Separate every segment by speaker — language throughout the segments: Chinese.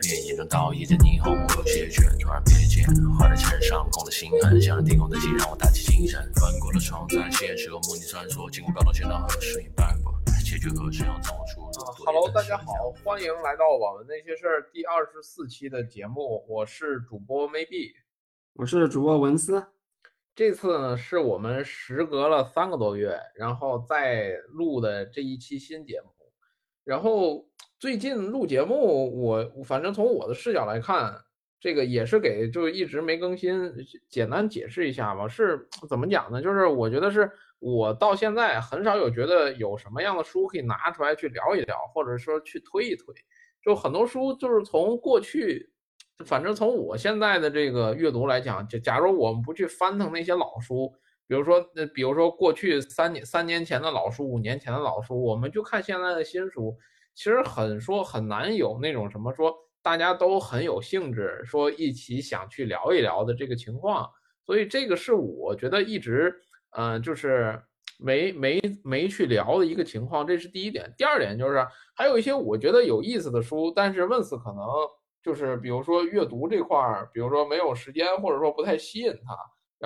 Speaker 1: 片，眼中倒映着霓虹幕有些倦，突然瞥见画在墙上空的心痕，像是天空的镜，让我打起精神。翻过了窗，在现实和梦境穿梭，经过高楼见到河水斑驳，结局何时
Speaker 2: ，Hello，大家好，欢迎来到我们那些事儿第二十四期的节目，我是主播 Maybe，
Speaker 3: 我是主播文思。
Speaker 2: 这次呢，是我们时隔了三个多月，然后再录的这一期新节目。然后最近录节目，我反正从我的视角来看，这个也是给就一直没更新，简单解释一下吧。是怎么讲呢？就是我觉得是我到现在很少有觉得有什么样的书可以拿出来去聊一聊，或者说去推一推。就很多书就是从过去。反正从我现在的这个阅读来讲，就假如我们不去翻腾那些老书，比如说，那比如说过去三年、三年前的老书、五年前的老书，我们就看现在的新书，其实很说很难有那种什么说大家都很有兴致说一起想去聊一聊的这个情况。所以这个是我觉得一直嗯就是没没没去聊的一个情况，这是第一点。第二点就是还有一些我觉得有意思的书，但是问死可能。就是比如说阅读这块儿，比如说没有时间，或者说不太吸引他。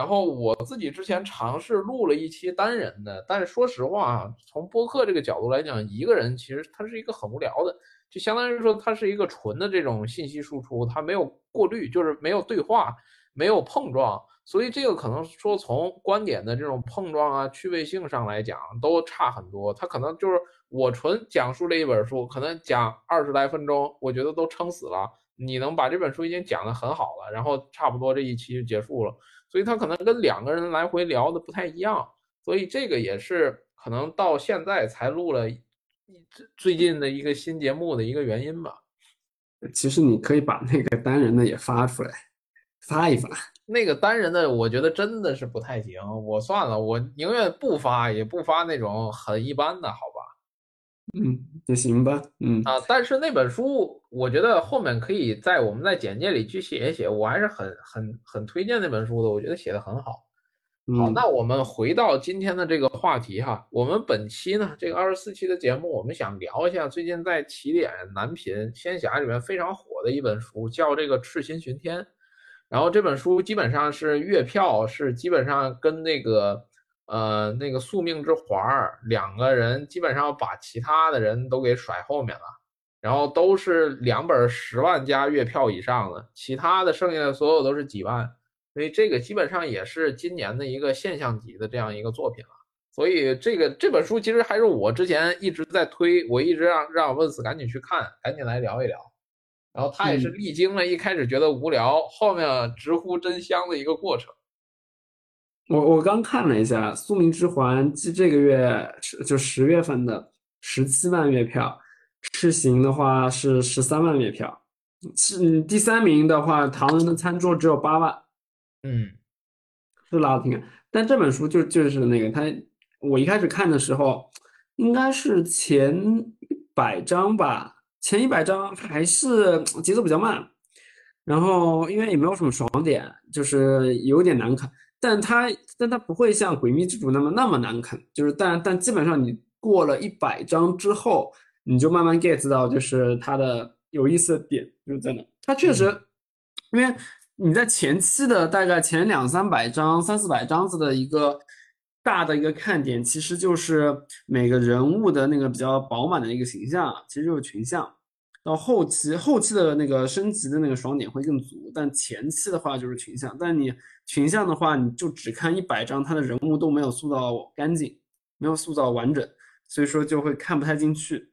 Speaker 2: 然后我自己之前尝试录了一期单人的，但是说实话，从播客这个角度来讲，一个人其实他是一个很无聊的，就相当于说它是一个纯的这种信息输出，它没有过滤，就是没有对话，没有碰撞，所以这个可能说从观点的这种碰撞啊、趣味性上来讲都差很多。他可能就是我纯讲述这一本书，可能讲二十来分钟，我觉得都撑死了。你能把这本书已经讲得很好了，然后差不多这一期就结束了，所以他可能跟两个人来回聊的不太一样，所以这个也是可能到现在才录了最近的一个新节目的一个原因吧。
Speaker 3: 其实你可以把那个单人的也发出来，发一发。
Speaker 2: 那个单人的我觉得真的是不太行，我算了，我宁愿不发，也不发那种很一般的，好吧？
Speaker 3: 嗯，也行吧。嗯
Speaker 2: 啊，但是那本书，我觉得后面可以在我们在简介里去写一写，我还是很很很推荐那本书的，我觉得写的很好。好，那我们回到今天的这个话题哈，我们本期呢这个二十四期的节目，我们想聊一下最近在起点南频仙侠里面非常火的一本书，叫这个《赤心巡天》。然后这本书基本上是月票，是基本上跟那个。呃，那个宿命之环儿，两个人基本上把其他的人都给甩后面了，然后都是两本十万加月票以上的，其他的剩下的所有都是几万，所以这个基本上也是今年的一个现象级的这样一个作品了。所以这个这本书其实还是我之前一直在推，我一直让让问死赶紧去看，赶紧来聊一聊。然后他也是历经了一开始觉得无聊，后面直呼真香的一个过程。
Speaker 3: 我我刚看了一下《宿命之环》，这这个月是就十月份的十七万月票，赤行的话是十三万月票，是第三名的话，《唐人的餐桌》只有八万，
Speaker 2: 嗯，
Speaker 3: 是拉的挺远。但这本书就就是那个，他我一开始看的时候，应该是前一百章吧，前一百章还是节奏比较慢，然后因为也没有什么爽点，就是有点难看。但它但它不会像《诡秘之主》那么那么难啃，就是但但基本上你过了一百章之后，你就慢慢 get 到就是它的有意思的点就是在哪。它确实，因为你在前期的大概前两三百章、三四百章子的一个大的一个看点，其实就是每个人物的那个比较饱满的一个形象，其实就是群像。到后期，后期的那个升级的那个爽点会更足，但前期的话就是群像。但你群像的话，你就只看一百张，他的人物都没有塑造干净，没有塑造完整，所以说就会看不太进去。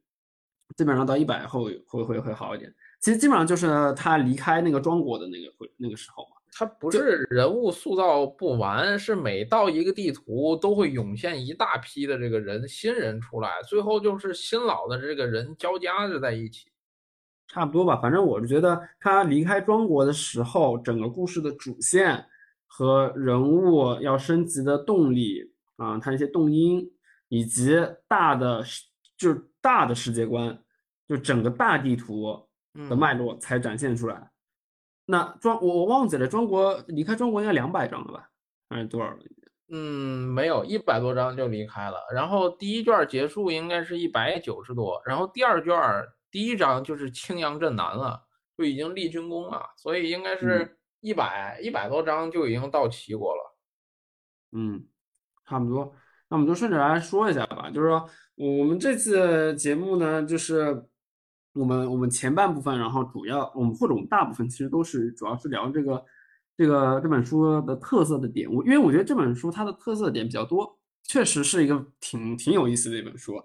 Speaker 3: 基本上到一百后会会会好一点。其实基本上就是他离开那个庄国的那个会那个时候嘛。
Speaker 2: 他不是人物塑造不完，是每到一个地图都会涌现一大批的这个人新人出来，最后就是新老的这个人交加着在一起。
Speaker 3: 差不多吧，反正我是觉得他离开庄国的时候，整个故事的主线和人物要升级的动力啊，他一些动因以及大的就是大的世界观，就整个大地图的脉络才展现出来。那庄我我忘记了，庄国离开庄国应该两百章了吧？还是多少了？
Speaker 2: 嗯，没有，一百多章就离开了。然后第一卷结束应该是一百九十多，然后第二卷第一章就是青阳镇南了，就已经立军功了，所以应该是一百一百多章就已经到齐国了。
Speaker 3: 嗯，差不多。那我们就顺着来说一下吧，就是说我们这次节目呢，就是我们我们前半部分，然后主要我们或者我们大部分其实都是主要是聊这个。这个这本书的特色的点，我因为我觉得这本书它的特色点比较多，确实是一个挺挺有意思的一本书，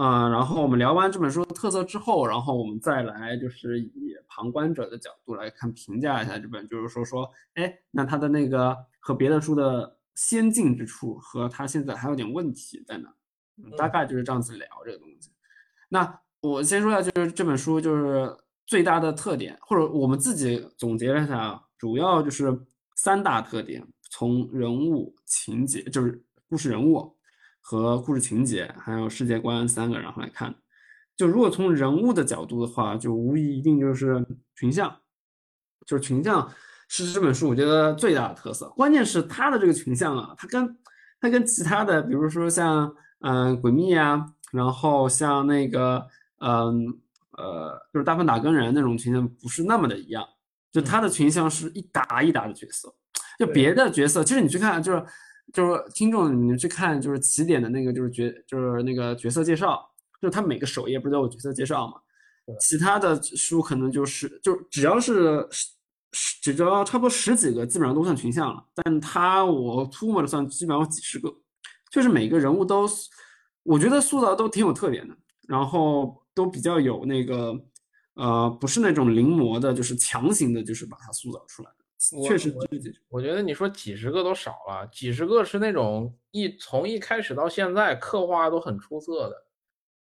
Speaker 3: 嗯，然后我们聊完这本书的特色之后，然后我们再来就是以旁观者的角度来看评价一下这本，就是说说，哎，那它的那个和别的书的先进之处和它现在还有点问题在哪？大概就是这样子聊这个东西。那我先说一下，就是这本书就是最大的特点，或者我们自己总结了一下。主要就是三大特点，从人物情节，就是故事人物和故事情节，还有世界观三个，然后来看。就如果从人物的角度的话，就无疑一定就是群像，就是群像是这本书我觉得最大的特色。关键是他的这个群像啊，他跟他跟其他的，比如说像嗯诡秘啊，然后像那个嗯呃就是大笨打更人那种群像不是那么的一样。就他的群像是一打一打的角色，就别的角色，其实你去看，就是就是听众，你去看就是起点的那个就是角就是那个角色介绍，就是他每个首页不是都有角色介绍嘛？其他的书可能就是就只要是十只要差不多十几个，基本上都算群像了。但他我粗摸着算，基本上有几十个，就是每个人物都，我觉得塑造都挺有特点的，然后都比较有那个。呃，不是那种临摹的，就是强行的，就是把它塑造出来的。确实，
Speaker 2: 我觉得你说几十个都少了，几十个是那种一从一开始到现在刻画都很出色的。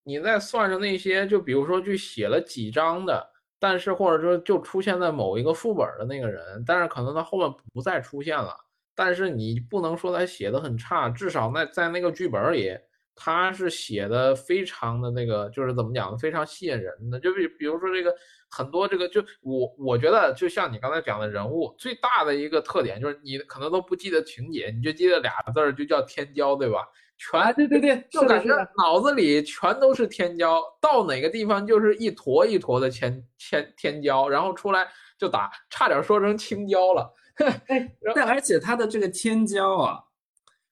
Speaker 2: 你再算上那些，就比如说去写了几章的，但是或者说就出现在某一个副本的那个人，但是可能他后面不再出现了，但是你不能说他写的很差，至少那在那个剧本里。他是写的非常的那个，就是怎么讲呢？非常吸引人的。就比比如说这个很多这个，就我我觉得，就像你刚才讲的人物，最大的一个特点就是你可能都不记得情节，你就记得俩字儿，就叫天骄，对吧？全
Speaker 3: 对对对，
Speaker 2: 就感觉脑子里全都是天骄，到哪个地方就是一坨一坨的天天天骄，然后出来就打，差点说成青椒了。
Speaker 3: 哎，但而且他的这个天骄啊，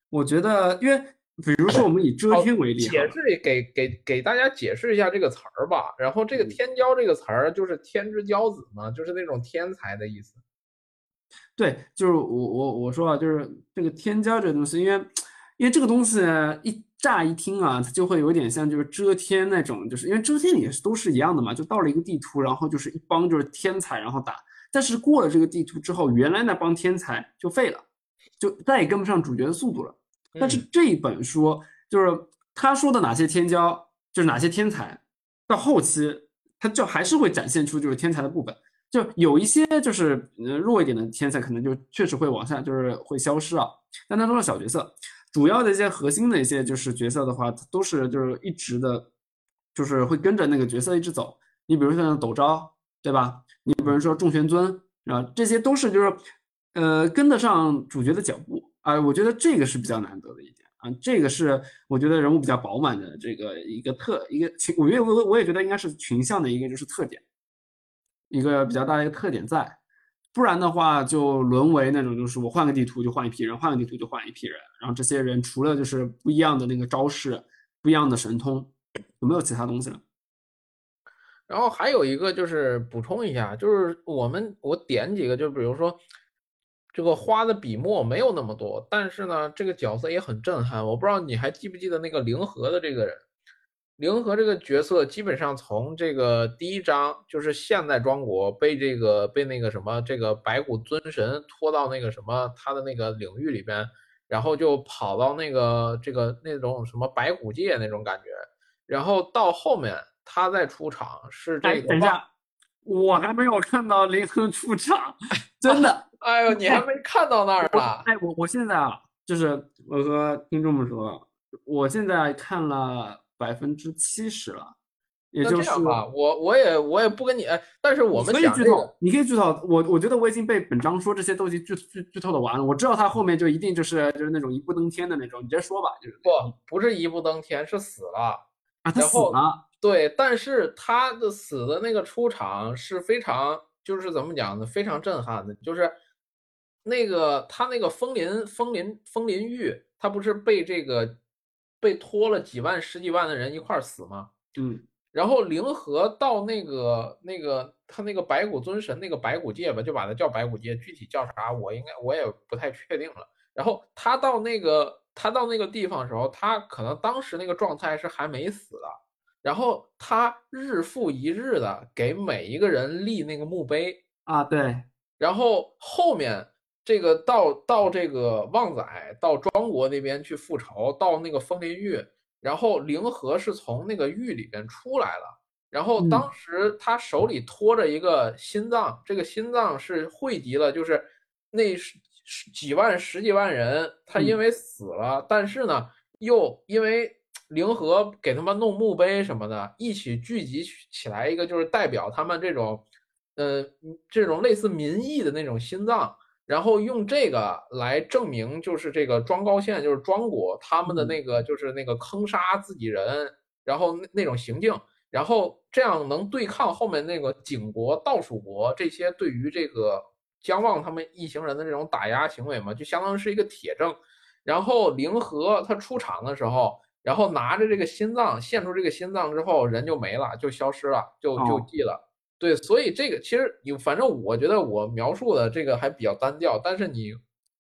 Speaker 3: 我觉得因为。比如说，我们以遮天为例，
Speaker 2: 解释给给给大家解释一下这个词儿吧。然后，这个“天骄”这个词儿就是“天之骄子”嘛，就是那种天才的意思。
Speaker 3: 对，就是我我我说啊，就是这个“天骄”这个东西，因为因为这个东西一乍一听啊，它就会有点像就是遮天那种，就是因为遮天也是都是一样的嘛，就到了一个地图，然后就是一帮就是天才，然后打。但是过了这个地图之后，原来那帮天才就废了，就再也跟不上主角的速度了。但是这一本书就是他说的哪些天骄，就是哪些天才，到后期他就还是会展现出就是天才的部分，就有一些就是呃弱一点的天才可能就确实会往下就是会消失啊，但他都是小角色，主要的一些核心的一些就是角色的话，都是就是一直的，就是会跟着那个角色一直走。你比如说像斗招，对吧？你比如说仲玄尊啊，这些都是就是呃跟得上主角的脚步。啊，我觉得这个是比较难得的一点啊，这个是我觉得人物比较饱满的这个一个特一个群，我觉得我我也觉得应该是群像的一个就是特点，一个比较大的一个特点在，不然的话就沦为那种就是我换个地图就换一批人，换个地图就换一批人，然后这些人除了就是不一样的那个招式，不一样的神通，有没有其他东西了？
Speaker 2: 然后还有一个就是补充一下，就是我们我点几个，就比如说。这个花的笔墨没有那么多，但是呢，这个角色也很震撼。我不知道你还记不记得那个灵河的这个人，灵河这个角色基本上从这个第一章就是现代庄国被这个被那个什么这个白骨尊神拖到那个什么他的那个领域里边，然后就跑到那个这个那种什么白骨界那种感觉，然后到后面他再出场是这个。
Speaker 3: 等一下，我还没有看到灵河出场，真的。
Speaker 2: 哎呦，你还没看到那儿
Speaker 3: 呢！哎，我我现在啊，就是我和听众们说，我现在看了百分之七十了，也就是
Speaker 2: 吧，我我也我也不跟你，哎但是我们
Speaker 3: 可以剧透你可以剧透。我我觉得我已经被本章说这些都已经剧剧剧透的完了。我知道他后面就一定就是就是那种一步登天的那种，你直接说吧，就是
Speaker 2: 不不是一步登天，是死了。
Speaker 3: 啊，他死了，
Speaker 2: 对，但是他的死的那个出场是非常，就是怎么讲呢？非常震撼的，就是那个他那个风林风林风林玉，他不是被这个被拖了几万十几万的人一块儿死吗？
Speaker 3: 嗯
Speaker 2: 然后灵河到那个那个他那个白骨尊神那个白骨界吧，就把它叫白骨界，具体叫啥我应该我也不太确定了。然后他到那个他到那个地方的时候，他可能当时那个状态是还没死的，然后他日复一日的给每一个人立那个墓碑，
Speaker 3: 啊，对，
Speaker 2: 然后后面这个到到这个旺仔到庄国那边去复仇，到那个风林峪，然后灵河是从那个狱里边出来了，然后
Speaker 3: 嗯
Speaker 2: 当时他手里托着一个心脏，这个心脏是汇集了，就是那几万十几万人，他因
Speaker 3: 嗯
Speaker 2: 为死了，但是呢又因为。灵河给他们弄墓碑什么的，一起聚集起起来一个，就是代表他们这种呃，这种类似民意的那种心脏，然后用这个来证明，就是这个庄高县，就是庄国他们的
Speaker 3: 嗯
Speaker 2: 那个，就是那个坑杀自己人，然后那那种行径，然后这样能对抗后面那个景国、道蜀国这些对于这个姜望他们一行人的这种打压行为嘛，就相当于是一个铁证。然后灵和他出场的时候，然后拿着这个心脏，献出这个心脏之后，人就没了，就消失了，就就
Speaker 3: 哦
Speaker 2: 记了。对，所以这个其实你反正我觉得我描述的这个还比较单调，但是你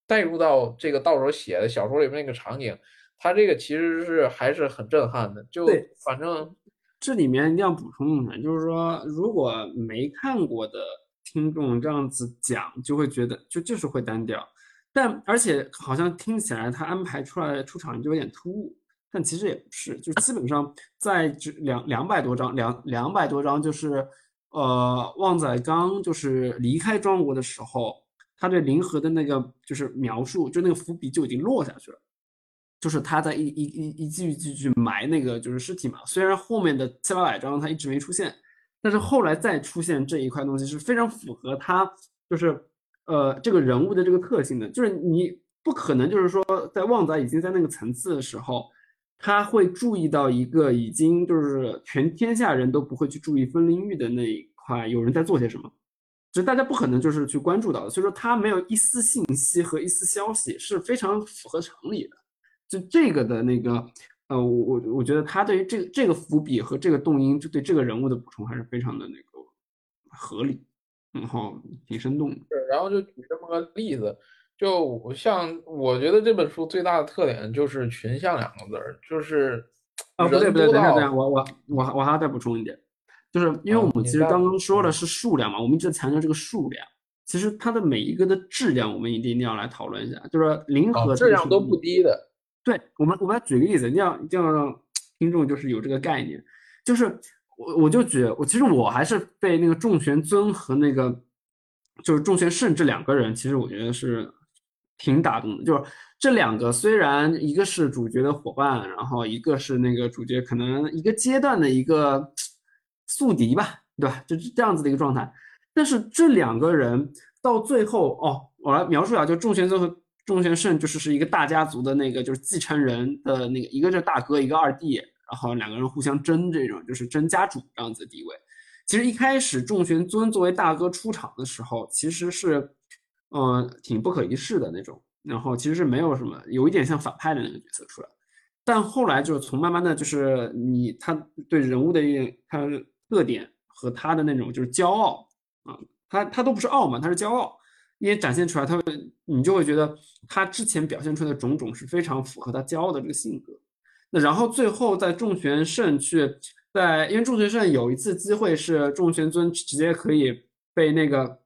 Speaker 2: 带入到这个到时候写的小说里面那个场景，它这个其实是还是很震撼的。就反正
Speaker 3: 这里面一定要补充一下，就是说，如果没看过的听众这样子讲，就会觉得就就是会单调，但而且好像听起来他安排出来的出场就有点突兀，但其实也不是，就基本上在这两两百多章两两百多章，就是呃旺仔刚就是离开庄国的时候，他对灵和的那个就是描述，就那个伏笔就已经落下去了。就是他在一一一一句一句去埋那个就是尸体嘛，虽然后面的七八百章他一直没出现，但是后来再出现这一块东西是非常符合他就是呃这个人物的这个特性的，就是你不可能就是说在旺仔已经在那个层次的时候，他会注意到一个已经就是全天下人都不会去注意分灵域的那一块有人在做些什么。就大家不可能就是去关注到的，所以说他没有一丝信息和一丝消息是非常符合常理的。就这个的那个，呃，我我我觉得他对于这个这个伏笔和这个动因，就对这个人物的补充还是非常的那个合理，然后挺生动的。
Speaker 2: 是，然后就举这么个例子，就像我觉得这本书最大的特点就是群像两个字儿，就是
Speaker 3: 啊，不对不对，等一下等一下，我我我我还要再补充一点，就是因为
Speaker 2: 啊
Speaker 3: 我们其实刚刚说的是数量嘛，我们一直强调这个数量，其实它的每一个的质量，我们一定一定要来讨论一下，就是说零
Speaker 2: 啊
Speaker 3: 和
Speaker 2: 质量都不。低的。
Speaker 3: 对我们，我们来举个例子，一定要一定要让 听众就是有这个概念，就是我我就举我其实我还是被那个仲玄尊和那个就是仲玄胜这两个人，其实我觉得是挺打动的。就是这两个虽然一个是主角的伙伴，然后一个是那个主角可能一个阶段的一个宿敌吧，对吧？就是这样子的一个状态。但是这两个人到最后，哦，我来描述一下，就众玄尊和众玄胜就是是一个大家族的那个就是继承人的那个，一个是大哥，一个二弟，然后两个人互相争这种就是争家主这样子的地位。其实一开始众玄尊作为大哥出场的时候，其实是，呃，挺不可一世的那种，然后其实是没有什么，有一点像反派的那个角色出来。但后来就是从慢慢的就是你他对人物的一点他的特点和他的那种就是骄傲啊，他他都不是傲慢，他是骄傲，也展现出来，他会你就会觉得他之前表现出来的种种是非常符合他骄傲的这个性格。那然后最后在仲玄胜去在，因为仲玄胜有一次机会是仲玄尊直接可以被那个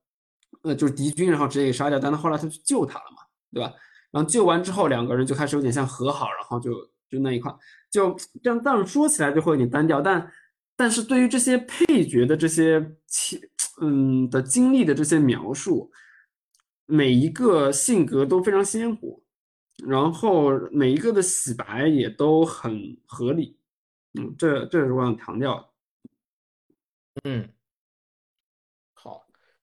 Speaker 3: 呃就是敌军然后直接给杀掉，但他后来他去救他了嘛，对吧？然后救完之后两个人就开始有点像和好，然后就就那一块就这样，但是说起来就会有点单调，但但是对于这些配角的这些嗯的经历的这些描述，每一个性格都非常鲜活，然后每一个的洗白也都很合理，嗯，这这是我想强调。
Speaker 2: 嗯，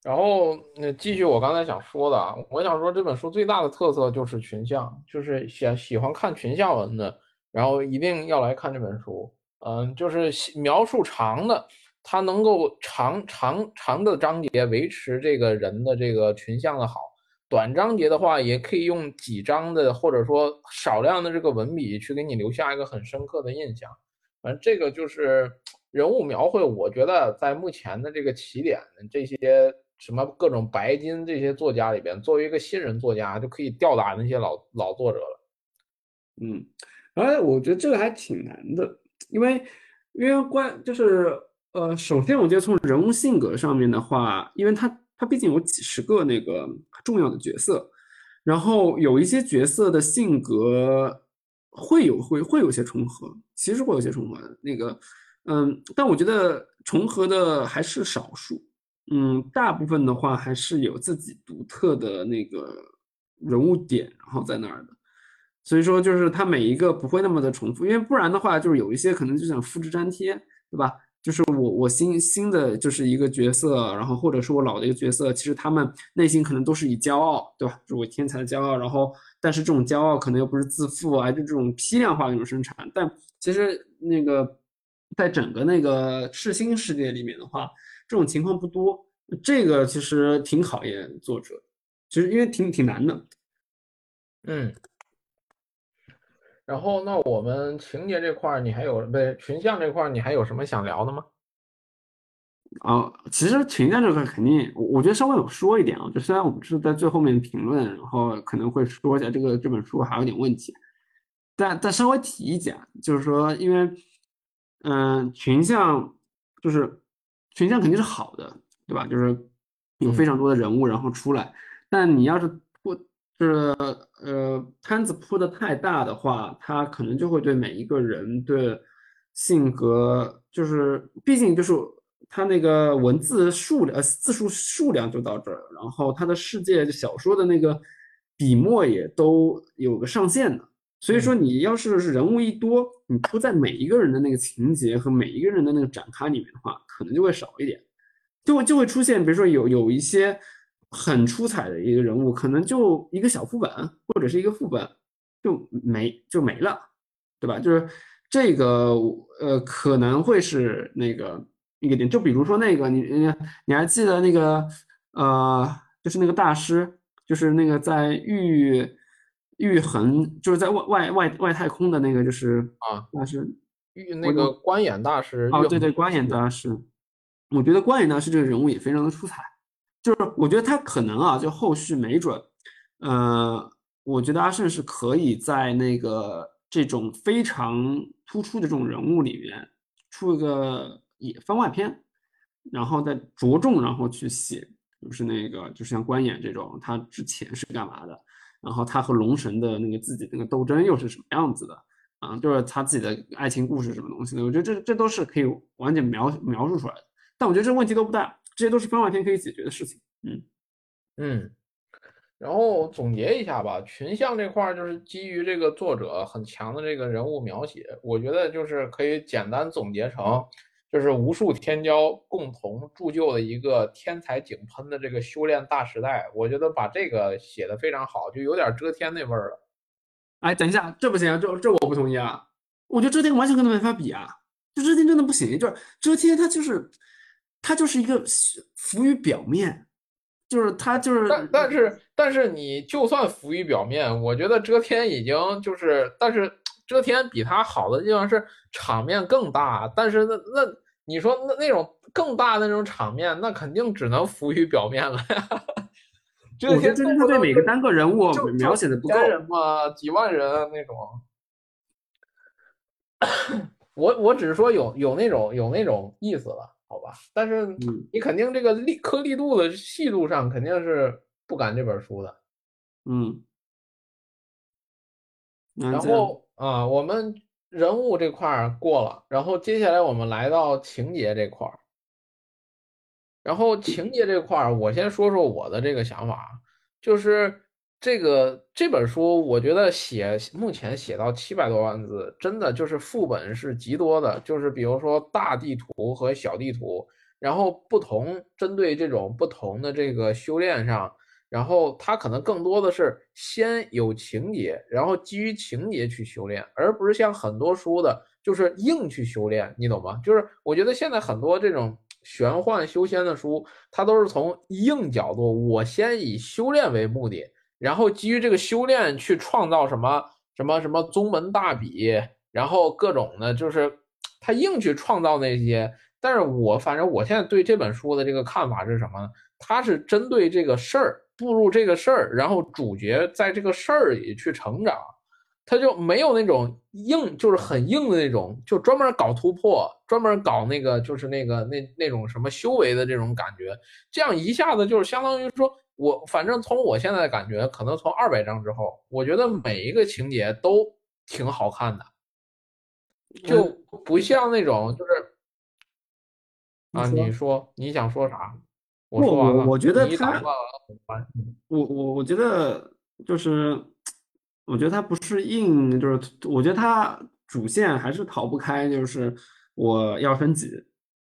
Speaker 2: 然后那继续我刚才想说的啊，我想说这本书最大的特色就是群像，就是喜喜欢看群像文的，然后一定要来看这本书。嗯，就是描述长的，它能够长长长的章节维持这个人的这个群像的好，短章节的话也可以用几章的或者说少量的这个文笔去给你留下一个很深刻的印象。反正这个就是。人物描绘，我觉得在目前的这个起点，这些什么各种白金这些作家里边，作为一个新人作家，就可以吊打那些老老作者了。
Speaker 3: 嗯，哎，我觉得这个还挺难的，因为因为关就是呃，首先我觉得从人物性格上面的话，因为他他毕竟有几十个那个重要的角色，然后有一些角色的性格会有会会有些重合，其实会有些重合那个。嗯，但我觉得重合的还是少数，嗯，大部分的话还是有自己独特的那个人物点，然后在那儿的，所以说就是它每一个不会那么的重复，因为不然的话就是有一些可能就想复制粘贴，对吧？就是我我新新的就是一个角色，然后或者是我老的一个角色，其实他们内心可能都是以骄傲，对吧？就是我天才的骄傲，然后但是这种骄傲可能又不是自负啊，就这种批量化的一种生产，但其实那个。在整个那个赤心世界里面的话，这种情况不多。这个其实挺考验作者，其实因为挺挺难的。
Speaker 2: 嗯。然后，那我们情节这块儿，你还有不对群像这块儿，你还有什么想聊的吗？
Speaker 3: 啊，其实群像这块肯定，我我觉得稍微有说一点啊。就虽然我们是在最后面评论，然后可能会说一下这个这本书还有点问题，但但稍微提一下，就是说因为。嗯，群像就是群像肯定是好的，对吧？就是有非常多的人物然后出来，但你要是铺就是呃摊子铺的太大的话，他可能就会对每一个人的性格，就是毕竟就是他那个文字数量呃字数数量就到这儿，然后他的世界小说的那个笔墨也都有个上限的。所以说，你要是人物一多，你铺在每一个人的那个情节和每一个人的那个展开里面的话，可能就会少一点，就会就会出现，比如说有有一些很出彩的一个人物，可能就一个小副本或者是一个副本就没就没了，对吧？就是这个呃，可能会是那个一个点。就比如说那个你你你还记得那个呃，就是那个大师，就是那个在玉。玉衡就是在外外外外太空的那个，就是
Speaker 2: 啊，
Speaker 3: 那是
Speaker 2: 玉那个观演大师
Speaker 3: 哦，对对，观演大师，我觉得观演大师这个人物也非常的出彩，就是我觉得他可能啊，就后续没准，呃，我觉得阿胜是可以在那个这种非常突出的这种人物里面出一个也番外篇，然后再着重然后去写，就是那个就是像观演这种，他之前是干嘛的。然后他和龙神的那个自己那个斗争又是什么样子的啊？就是他自己的爱情故事什么东西的？我觉得这这都是可以完全描描述出来的。但我觉得这问题都不大，这些都是番外篇可以解决的事情。嗯
Speaker 2: 嗯。然后总结一下吧，群像这块就是基于这个作者很强的这个人物描写，我觉得就是可以简单总结成。就是无数天骄共同铸就的一个天才井喷的这个修炼大时代，我觉得把这个写的非常好，就有点遮天那味儿了。
Speaker 3: 哎，等一下，这不行，这这我不同意啊！我觉得遮天完全跟他没法比啊，就遮天真的不行，就是遮天他就是他就是一个浮于表面，就是他就是，
Speaker 2: 但但是但是你就算浮于表面，我觉得遮天已经就是，但是。遮天比他好的地方是场面更大，但是那那你说那那种更大的那种场面，那肯定只能浮于表面了呀。
Speaker 3: 遮天他对每个单个人物描写的不够
Speaker 2: 人嘛，几万人那种。我我只是说有有那种有那种意思了，好吧？但是你肯定这个力颗粒度的细度上肯定是不赶这本书的，
Speaker 3: 嗯。
Speaker 2: 然后。啊，我们人物这块儿过了，然后接下来我们来到情节这块儿。然后情节这块儿，我先说说我的这个想法，就是这个这本书，我觉得写目前写到七百多万字，真的就是副本是极多的，就是比如说大地图和小地图，然后不同针对这种不同的这个修炼上，然后他可能更多的是先有情节，然后基于情节去修炼，而不是像很多书的，就是硬去修炼，你懂吗？就是我觉得现在很多这种玄幻修仙的书，它都是从硬角度，我先以修炼为目的，然后基于这个修炼去创造什么什么什么宗门大比，然后各种的，就是他硬去创造那些。但是我反正我现在对这本书的这个看法是什么呢？它是针对这个事儿步入这个事儿，然后主角在这个事儿里去成长，他就没有那种硬，就是很硬的那种，就专门搞突破，专门搞那个就是那个那那种什么修为的这种感觉，这样一下子就是相当于说我反正从我现在的感觉，可能从二百章之后，我觉得每一个情节都挺好看的，就不像那种就是。啊，你说你想说啥？我说完了。
Speaker 3: 我觉得他，我我我觉得就是，我觉得他不是硬，就是我觉得他主线还是逃不开，就是我要升级，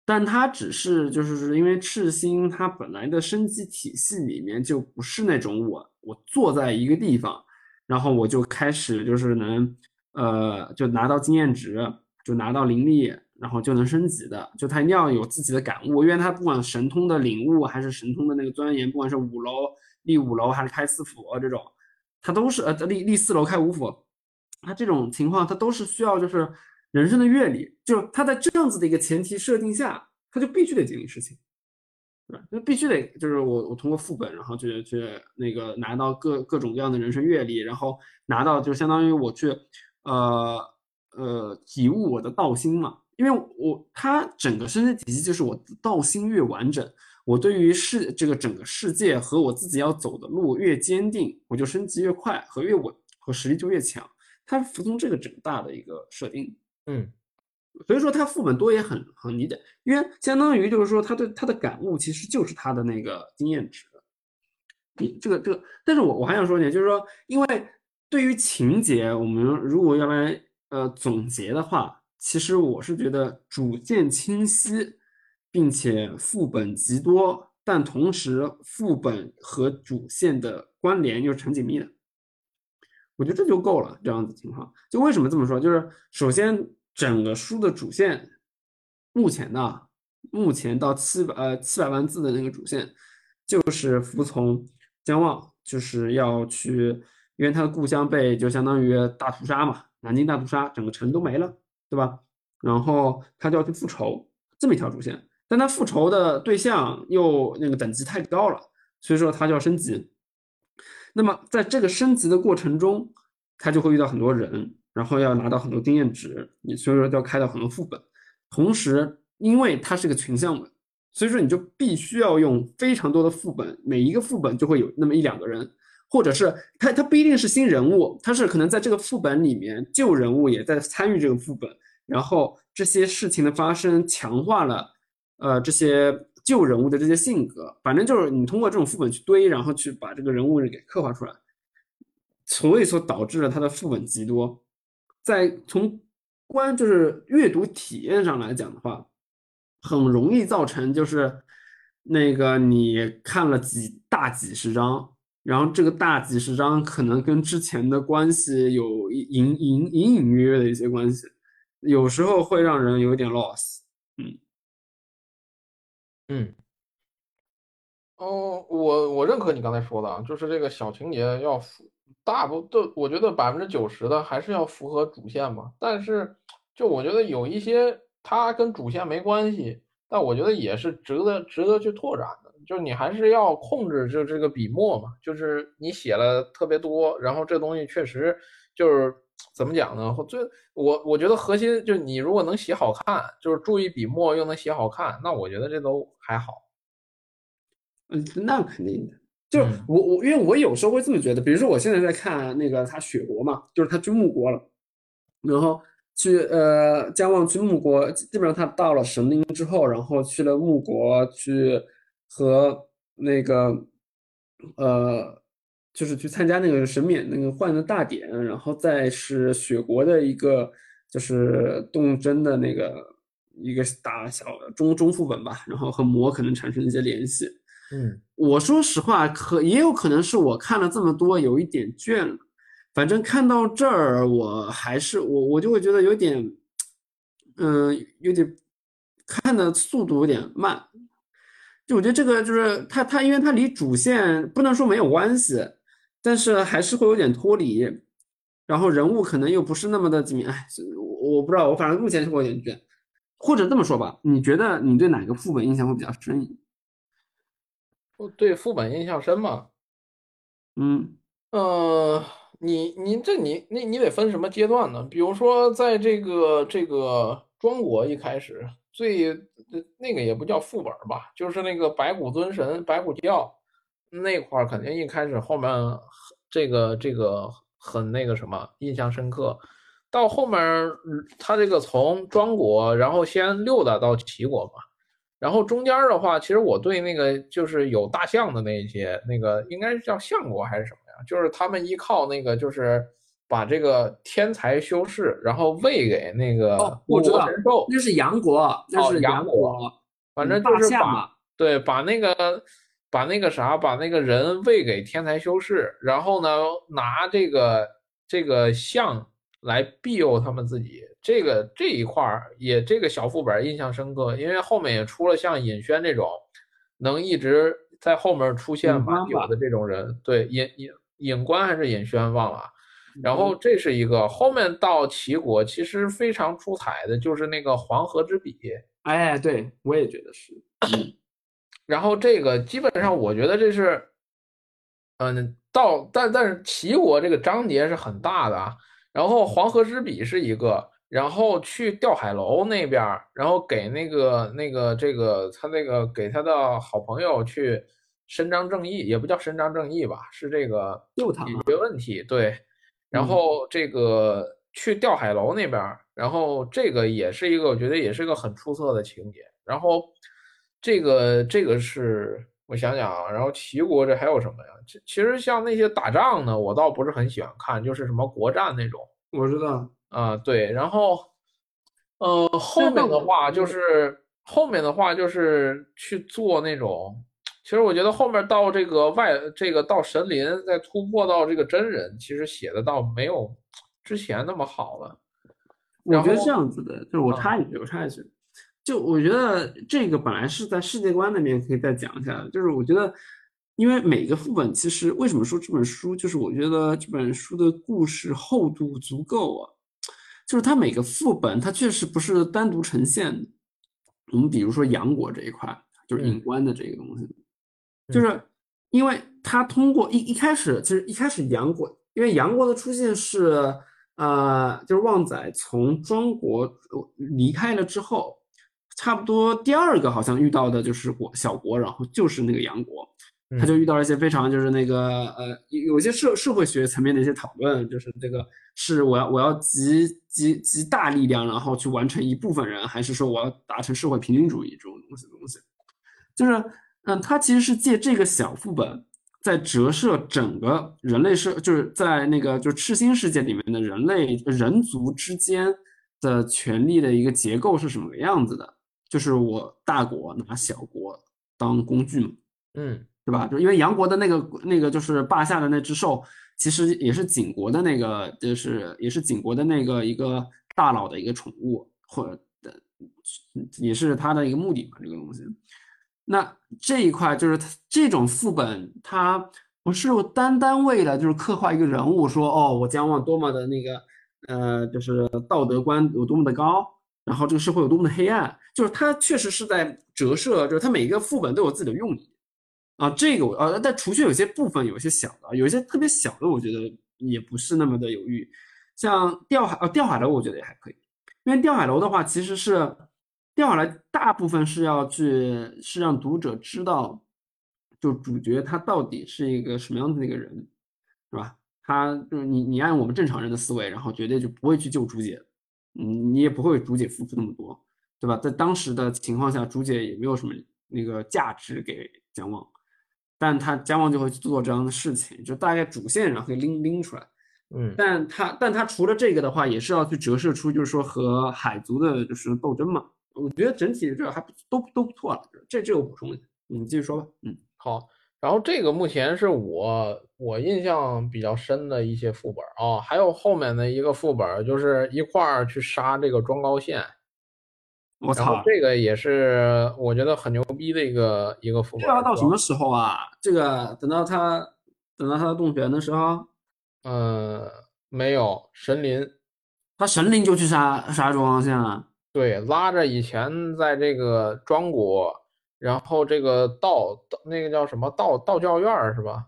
Speaker 3: 但他只是就是因为赤心他本来的升级体系里面就不是那种我我坐在一个地方，然后我就开始就是能呃就拿到经验值，就拿到灵力。然后就能升级的，就他一定要有自己的感悟，因为他不管神通的领悟还是神通的那个钻研，不管是五楼立五楼还是开四辅这种，他都是呃立立四楼开五辅，他这种情况他都是需要就是人生的阅历，就他在这样子的一个前提设定下，他就必须得经历事情，对吧？就必须得就是我我通过副本，然后去去那个拿到各各种各样的人生阅历，然后拿到就相当于我去呃呃体悟我的道心嘛。因为我它整个升级体系就是我道心越完整，我对于世这个整个世界和我自己要走的路越坚定，我就升级越快和越稳，和实力就越强。它服从这个整大的一个设定，
Speaker 2: 嗯，
Speaker 3: 所以说他副本多也很很理解，因为相当于就是说他对他的感悟其实就是他的那个经验值。你这个这个，但是我我还想说一点，就是说，因为对于情节，我们如果要来呃总结的话。其实我是觉得主线清晰，并且副本极多，但同时副本和主线的关联又是很紧密的。我觉得这就够了。这样子情况，就为什么这么说？就是首先整个书的主线，目前呢，目前到七百呃七百万字的那个主线，就是服从江望，就是要去，因为他的故乡被就相当于大屠杀嘛，南京大屠杀，整个城都没了。对吧？然后他就要去复仇，这么一条主线，但他复仇的对象又那个等级太高了，所以说他就要升级。那么在这个升级的过程中，他就会遇到很多人，然后要拿到很多经验值，你所以说就要开到很多副本。同时，因为它是个群像本，所以说你就必须要用非常多的副本，每一个副本就会有那么一两个人。或者是他，他不一定是新人物，他是可能在这个副本里面旧人物也在参与这个副本，然后这些事情的发生强化了，呃，这些旧人物的这些性格，反正就是你通过这种副本去堆，然后去把这个人物给刻画出来，所以说导致了他的副本极多，在从观就是阅读体验上来讲的话，很容易造成就是那个你看了几大几十章。然后这个大几十章可能跟之前的关系有隐隐隐隐约约的一些关系，有时候会让人有点 loss。嗯
Speaker 2: 嗯，哦，我我认可你刚才说的啊，就是这个小情节要符，大部都我觉得百分之九十的还是要符合主线嘛。但是就我觉得有一些它跟主线没关系，但我觉得也是值得值得去拓展的。就是你还是要控制，就这个笔墨嘛。就是你写了特别多，然后这东西确实就是怎么讲呢？最我我觉得核心就是你如果能写好看，就是注意笔墨又能写好看，那我觉得这都还好。
Speaker 3: 嗯，那肯定的。就我我因为我有时候会这么觉得，比如说我现在在看那个他雪国嘛，就是他去木国了，然后去呃姜望去木国，基本上他到了神灵之后，然后去了木国去。和那个，呃，就是去参加那个神冕那个换的大典，然后再是雪国的一个就是动真的那个一个大小中中副本吧，然后和魔可能产生一些联系。
Speaker 2: 嗯
Speaker 3: 我说实话，可也有可能是我看了这么多，有一点倦了。反正看到这儿，我还是我我就会觉得有点，嗯、有点看的速度有点慢。就我觉得这个就是它它，因为它离主线不能说没有关系，但是还是会有点脱离。然后人物可能又不是那么的怎么，哎，我我不知道，我反正目前是会有点倦。或者这么说吧，你觉得你对哪个副本印象会比较深？
Speaker 2: 我对副本印象深嘛。
Speaker 3: 嗯
Speaker 2: 呃，你你这你那你得分什么阶段呢？比如说，在这个这个庄国一开始最呃那个也不叫副本吧，就是那个白骨尊神、白骨教那块儿，肯定一开始后面这个这个很那个什么印象深刻。到后面他这个从庄国，然后先溜达到齐国嘛，然后中间儿的话，其实我对那个就是有大象的那一些，那个应该是叫相国还是什么呀？就是他们依靠那个就是把这个天才修士，然后喂给那个
Speaker 3: 哦我知道
Speaker 2: 护国神兽，
Speaker 3: 那是杨国，那是
Speaker 2: 哦杨国
Speaker 3: 国，
Speaker 2: 反
Speaker 3: 嗯
Speaker 2: 正就是把对把那个把那个啥把那个人喂给天才修士，然后呢拿这个这个象来庇佑他们自己。这个这一块儿也这个小副本印象深刻，因为后面也出了像尹轩这种能一直在后面出现
Speaker 3: 尹官吧
Speaker 2: 蛮久的这种人，对尹尹尹官还是尹轩忘了啊。然
Speaker 3: 嗯
Speaker 2: 后这是一个，后面到齐国其实非常出彩的就是那个黄河之笔，
Speaker 3: 哎，对我也觉得是，
Speaker 2: 然后这个基本上我觉得这是，嗯，到但但是齐国这个章节是很大的啊，然后黄河之笔是一个，然后去吊海楼那边，然后给那个那个这个他那个给他的好朋友去伸张正义，也不叫伸张正义吧，是这个解
Speaker 3: 救他解
Speaker 2: 决问题，对，然
Speaker 3: 嗯。
Speaker 2: 后这个去吊海楼那边，然后这个也是一个我觉得也是一个很出色的情节，然后这个这个是我想想啊，然后齐国这还有什么呀？其其实像那些打仗的，我倒不是很喜欢看，就是什么国战那种
Speaker 3: 我知道，
Speaker 2: 啊，对，然后呃后面的话就是后面的话就是去做那种。其实我觉得后面到这个外，这个到神灵，再突破到这个真人，其实写的倒没有之前那么好了。
Speaker 3: 我觉得这样子的，就是我
Speaker 2: 嗯
Speaker 3: 插一句，我插一句，就我觉得这个本来是在世界观那边可以再讲一下的，就是我觉得，因为每个副本其实为什么说这本书，就是我觉得这本书的故事厚度足够啊，就是它每个副本它确实不是单独呈现的。我们比如说杨国这一块，就是隐
Speaker 2: 嗯
Speaker 3: 关的这个东西，就是因为它通过一一开始，其实一开始杨国，因为杨国的出现是。呃，就是旺仔从庄国呃离开了之后，差不多第二个好像遇到的就是国小国，然后就是那个杨国，他就遇到了一些非常就是那个呃有有一些社社会学层面的一些讨论，就是这个是我要我要集集集大力量，然后去完成一部分人，还是说我要达成社会平均主义这种东西东西，就是嗯，他其实是借这个小副本。在折射整个人类社，就是在那个就是赤心世界里面的人类人族之间的权力的一个结构是什么个样子的？就是我大国拿小国当工具嘛，
Speaker 2: 嗯
Speaker 3: 对吧？就因为杨国的那个那个就是霸下的那只兽，其实也是景国的那个，就是也是景国的那个一个大佬的一个宠物，或者的也是他的一个目的嘛，这个东西。那这一块就是这种副本，它不是单单为了就是刻画一个人物说哦，我姜望多么的那个呃，就是道德观有多么的高，然后这个社会有多么的黑暗，就是它确实是在折射，就是它每一个副本都有自己的用意啊。这个我呃，但除去有些部分有些小的，有一些特别小的，我觉得也不是那么的有欲。像吊海呃吊海楼，我觉得也还可以，因为吊海楼的话其实是。掉下来大部分是要去是让读者知道，就主角他到底是一个什么样的一个人，是吧？他就是你你按我们正常人的思维，然后绝对就不会去救朱姐，嗯，你也不会为竹姐付出那么多，对吧？在当时的情况下，竹姐也没有什么那个价值给姜望，但他姜望就会去做这样的事情，就大概主线上可以拎拎出来。
Speaker 2: 嗯
Speaker 3: 但他但他除了这个的话，也是要去折射出，就是说和海族的就是斗争嘛。我觉得整体这还不都都不错了。这这我补充一下，你继续说吧。嗯，
Speaker 2: 好。然后这个目前是我我印象比较深的一些副本啊，还有后面的一个副本，就是一块儿去杀这个庄高线。
Speaker 3: 我操，
Speaker 2: 这个也是我觉得很牛逼的一个一个副本。
Speaker 3: 这要到什么时候啊？这个等到他等到他的洞穴的时候？
Speaker 2: 嗯，没有神灵，
Speaker 3: 他神灵就去杀杀庄高线了。
Speaker 2: 对，拉着以前在这个庄国。然后这个道道那个叫什么道道教院是吧？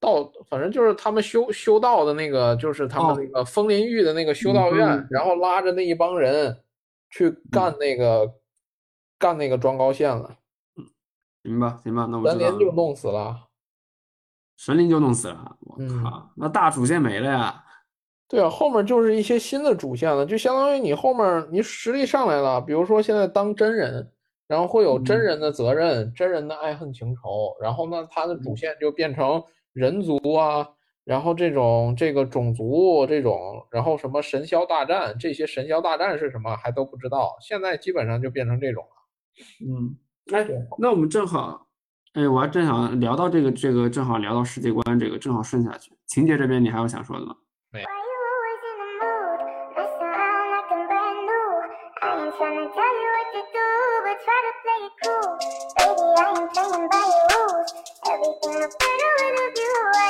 Speaker 2: 道反正就是他们修修道的那个，就是他们那个枫林峪的那个修道院，然后拉着那一帮人去干那个干那个庄高线了。
Speaker 3: 嗯，行吧，行吧，那我
Speaker 2: 神灵就弄死了，
Speaker 3: 神灵就弄死了。我靠，那大主线没了呀？
Speaker 2: 对啊，后面就是一些新的主线了，就相当于你后面你实力上来了，比如说现在当真人。然后会有真人的责任，真人的爱恨情仇，然后呢，它的主线就变成人族啊，然后这种这个种族这种，然后什么神霄大战，这些神霄大战是什么还都不知道，现在基本上就变成这种了。
Speaker 3: 嗯，哎，那我们正好，哎，我还正想聊到这个这个，正好聊到世界观这个，正好顺下去。情节这边你还有想说的吗？
Speaker 2: 没。
Speaker 4: I'm playing by your rules. Everything I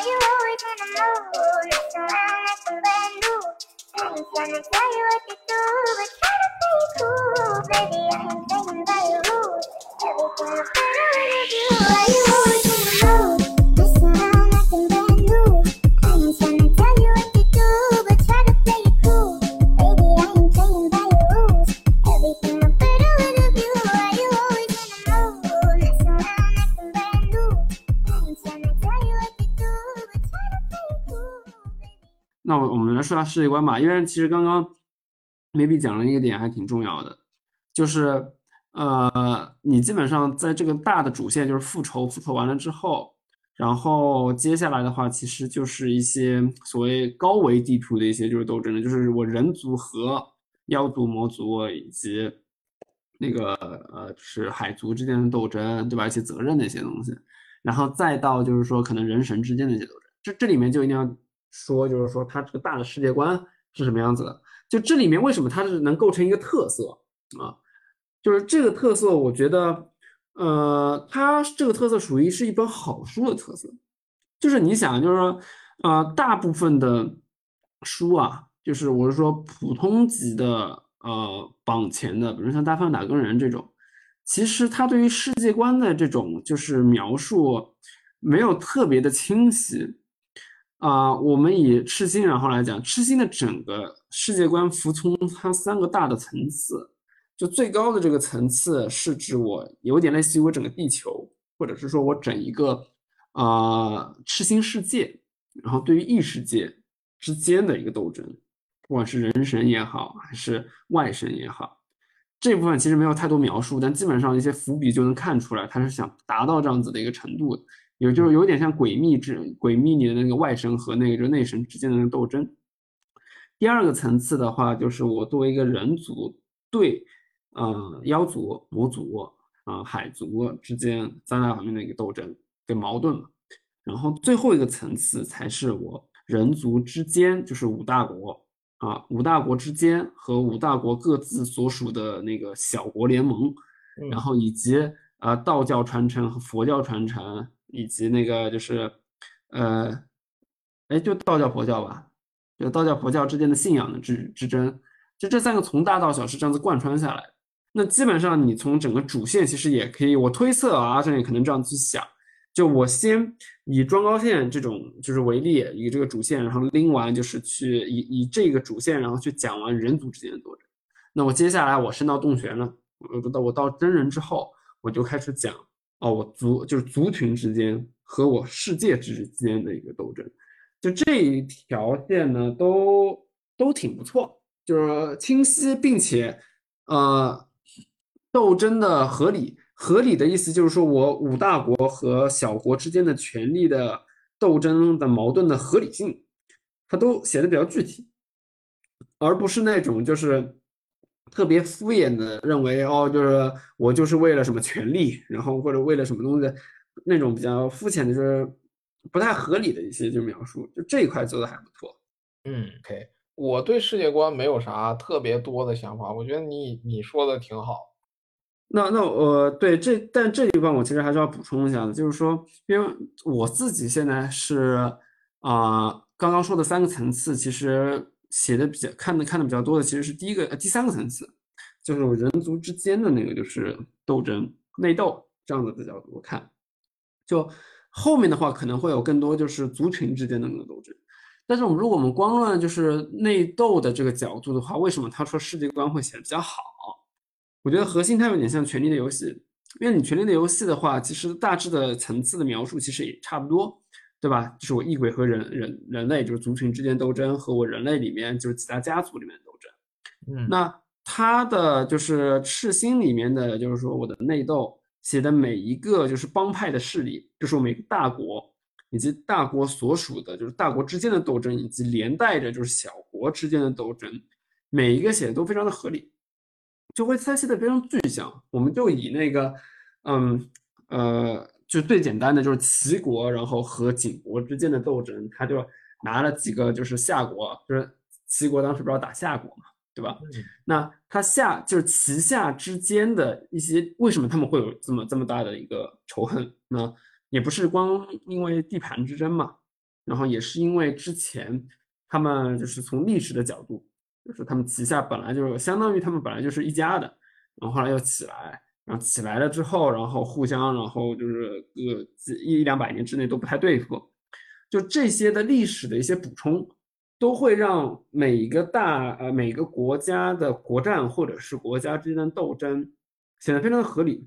Speaker 4: you always in mood? Brand new. I ain't tryna tell you what to do, but try to cool, baby. I am playing by your rules. Everything I put on with you, Why you always in the mood?
Speaker 3: 那我我们来说下世界观吧，因为其实刚刚 maybe 讲了一个点还挺重要的，就是呃，你基本上在这个大的主线就是复仇，复仇完了之后，然后接下来的话其实就是一些所谓高维地图的一些就是斗争的，就是我人族和妖族、魔族以及那个呃是海族之间的斗争，对吧？一些责任的一些东西，然后再到就是说可能人神之间的一些斗争，这这里面就一定要。说就是说，它这个大的世界观是什么样子的？就这里面为什么它是能构成一个特色啊？就是这个特色，我觉得，呃，它这个特色属于是一本好书的特色。就是你想，就是说，呃，大部分的书啊，就是我是说普通级的，呃，榜前的，比如像《大范打更人》这种，其实它对于世界观的这种就是描述没有特别的清晰。啊，我们以赤心然后来讲，赤心的整个世界观服从它三个大的层次，就最高的这个层次是指我有点类似于我整个地球，或者是说我整一个啊赤心世界，然后对于异世界之间的一个斗争，不管是人神也好，还是外神也好，这部分其实没有太多描述，但基本上一些伏笔就能看出来，他是想达到这样子的一个程度。也就是有点像诡秘之诡秘里的那个外神和那个就内神之间的那个斗争。第二个层次的话，就是我作为一个人族对，呃，妖族、魔族啊、海族之间三大方面的一个斗争跟矛盾嘛。然后最后一个层次才是我人族之间，就是五大国啊，五大国之间和五大国各自所属的那个小国联盟，然后以及啊道教传承和佛教传承。以及那个就是，呃，哎，就道教佛教吧，就道教佛教之间的信仰的之之争，就这三个从大到小是这样子贯穿下来。那基本上你从整个主线其实也可以，我推测啊，这里可能这样去想，就我先以庄高线这种就是为例，以这个主线，然后拎完就是去以以这个主线，然后去讲完人族之间的斗争。那我接下来我升到洞玄了，我到我到真人之后，我就开始讲。哦，我族就是族群之间和我世界之间的一个斗争，就这一条线呢，都都挺不错，就是清晰，并且呃，斗争的合理。合理的意思就是说我五大国和小国之间的权力的斗争的矛盾的合理性，它都写的比较具体，而不是那种就是特别敷衍的认为哦，就是我就是为了什么权利，然后或者为了什么东西，那种比较肤浅的，就是不太合理的一些就描述，就这一块做的还不错。
Speaker 2: 嗯，OK，我对世界观没有啥特别多的想法，我觉得你你说的挺好。
Speaker 3: 那那呃，对这，但这地方我其实还是要补充一下的，就是说，因为我自己现在是啊、刚刚说的三个层次，其实写的比较看的看的比较多的，其实是第一个、呃、第三个层次，就是人族之间的那个就是斗争、内斗这样子的角度看，就后面的话可能会有更多就是族群之间的那个斗争。但是我们如果我们光论就是内斗的这个角度的话，为什么他说世界观会写的比较好？我觉得核心它有点像《权力的游戏》，因为你《权力的游戏》的话，其实大致的层次的描述其实也差不多，对吧？就是我异鬼和人人人类就是族群之间斗争，和我人类里面就是几大家族里面的斗争。
Speaker 2: 嗯，
Speaker 3: 那他的就是赤心里面的，就是说我的内斗写的每一个就是帮派的势力，就是我们一个大国以及大国所属的，就是大国之间的斗争，以及连带着就是小国之间的斗争，每一个写的都非常的合理，就会猜写的非常具象。我们就以那个，嗯呃，就最简单的就是齐国，然后和景国之间的斗争，他就拿了几个就是夏国，就是齐国当时不是要打夏国嘛，对吧？
Speaker 2: 嗯
Speaker 3: 那他夏就是齐夏之间的一些，为什么他们会有这么这么大的一个仇恨呢？也不是光因为地盘之争嘛，然后也是因为之前他们就是从历史的角度，就是他们旗下本来就是相当于他们本来就是一家的，然后后来又起来，然后起来了之后，然后互相，然后就是呃几一两百年之内都不太对付，就这些的历史的一些补充，都会让每一个大呃每个国家的国战或者是国家之间的斗争显得非常的合理。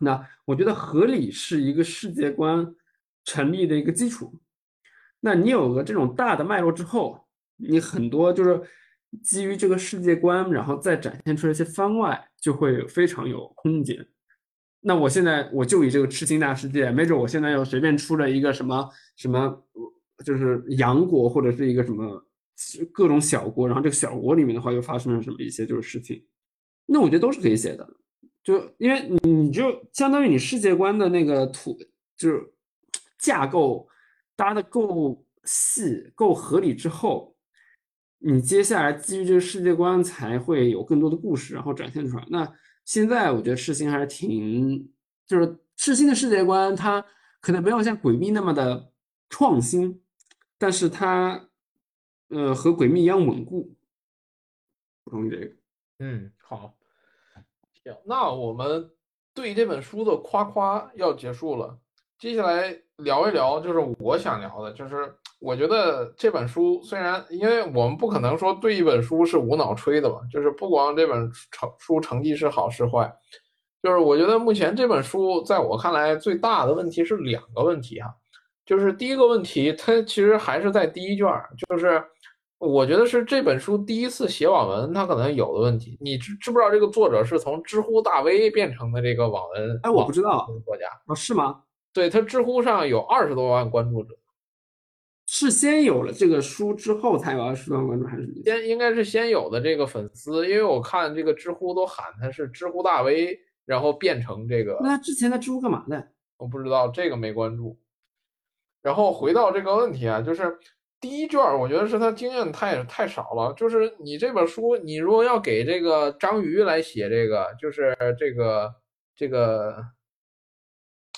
Speaker 3: 那我觉得合理是一个世界观成立的一个基础。那你有了这种大的脉络之后，你很多就是基于这个世界观，然后再展现出来一些番外，就会非常有空间。那我现在我就以这个痴心大世界，没准我现在又随便出了一个什么什么，就是洋国或者是一个什么各种小国，然后这个小国里面的话又发生了什么一些就是事情，那我觉得都是可以写的。就因为你你就相当于你世界观的那个土就是架构搭的够细够合理之后，你接下来基于这个世界观才会有更多的故事，然后展现出来。那现在我觉得赤心还是挺，就是赤心的世界观，它可能没有像诡秘那么的创新，但是它呃和诡秘一样稳固。补充这个。
Speaker 2: 嗯，好，行，那我们对这本书的夸夸要结束了，接下来聊一聊，就是我想聊的，就是我觉得这本书虽然，因为我们不可能说对一本书是无脑吹的吧，就是不光这本成书成绩是好是坏，就是我觉得目前这本书在我看来最大的问题是两个问题哈，就是第一个问题，它其实还是在第一卷儿，就是。我觉得是这本书第一次写网文，它可能有的问题。你知知不知道这个作者是从知乎大 V 变成的这个网文？
Speaker 3: 哎，我不知道
Speaker 2: 作家
Speaker 3: 啊，是吗？
Speaker 2: 对他知乎上有二十多万关注者，
Speaker 3: 是先有了这个书之后才有二十多万关注，还是
Speaker 2: 先应该是先有的这个粉丝？因为我看这个知乎都喊他是知乎大 V，然后变成这个。
Speaker 3: 那他之前在知乎干嘛呢？
Speaker 2: 我不知道这个没关注。然后回到这个问题啊，就是。第一卷我觉得是他经验太太少了。就是你这本书，你如果要给这个章鱼来写这个，就是这个这个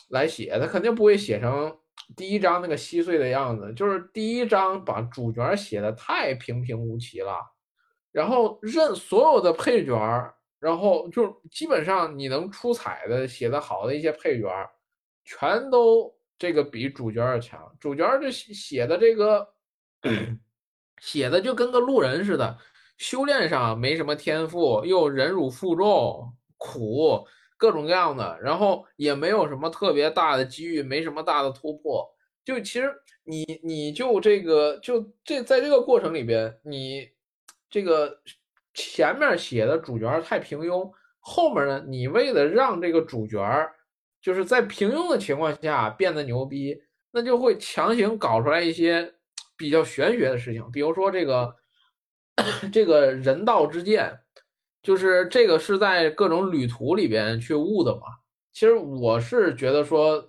Speaker 2: 来写，他肯定不会写成第一章那个稀碎的样子。就是第一章把主角写的太平平无奇了，然后任所有的配角，然后就基本上你能出彩的写的好的一些配角，全都这个比主角要强。主角这写的这个。写的就跟个路人似的，修炼上没什么天赋，又忍辱负重、苦，各种各样的，然后也没有什么特别大的机遇，没什么大的突破。就其实你你就这个就这在这个过程里边，你这个前面写的主角太平庸，后面呢，你为了让这个主角就是在平庸的情况下变得牛逼，那就会强行搞出来一些。比较玄学的事情，比如说这个 这个人道之剑，就是这个是在各种旅途里边去悟的嘛。其实我是觉得说，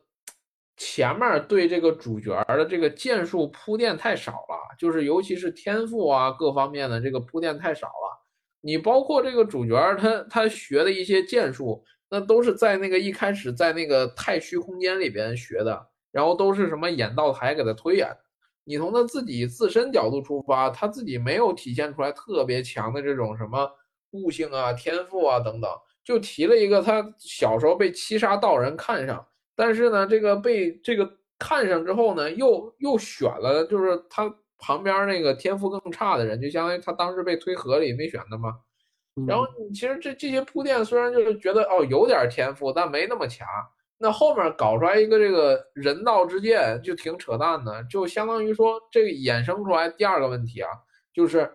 Speaker 2: 前面对这个主角的这个剑术铺垫太少了，就是尤其是天赋啊各方面的这个铺垫太少了。你包括这个主角他他学的一些剑术，那都是在那个一开始在那个太虚空间里边学的，然后都是什么演道台给他推演。你从他自己自身角度出发，他自己没有体现出来特别强的这种什么悟性啊、天赋啊等等，就提了一个他小时候被七杀道人看上，但是呢，这个被这个看上之后呢，又又选了，就是他旁边那个天赋更差的人，就相当于他当时被推河里没选的嘛。然后其实这这些铺垫虽然就是觉得哦有点天赋，但没那么强。那后面搞出来一个这个人道之剑就挺扯淡的，就相当于说这个衍生出来第二个问题啊，就是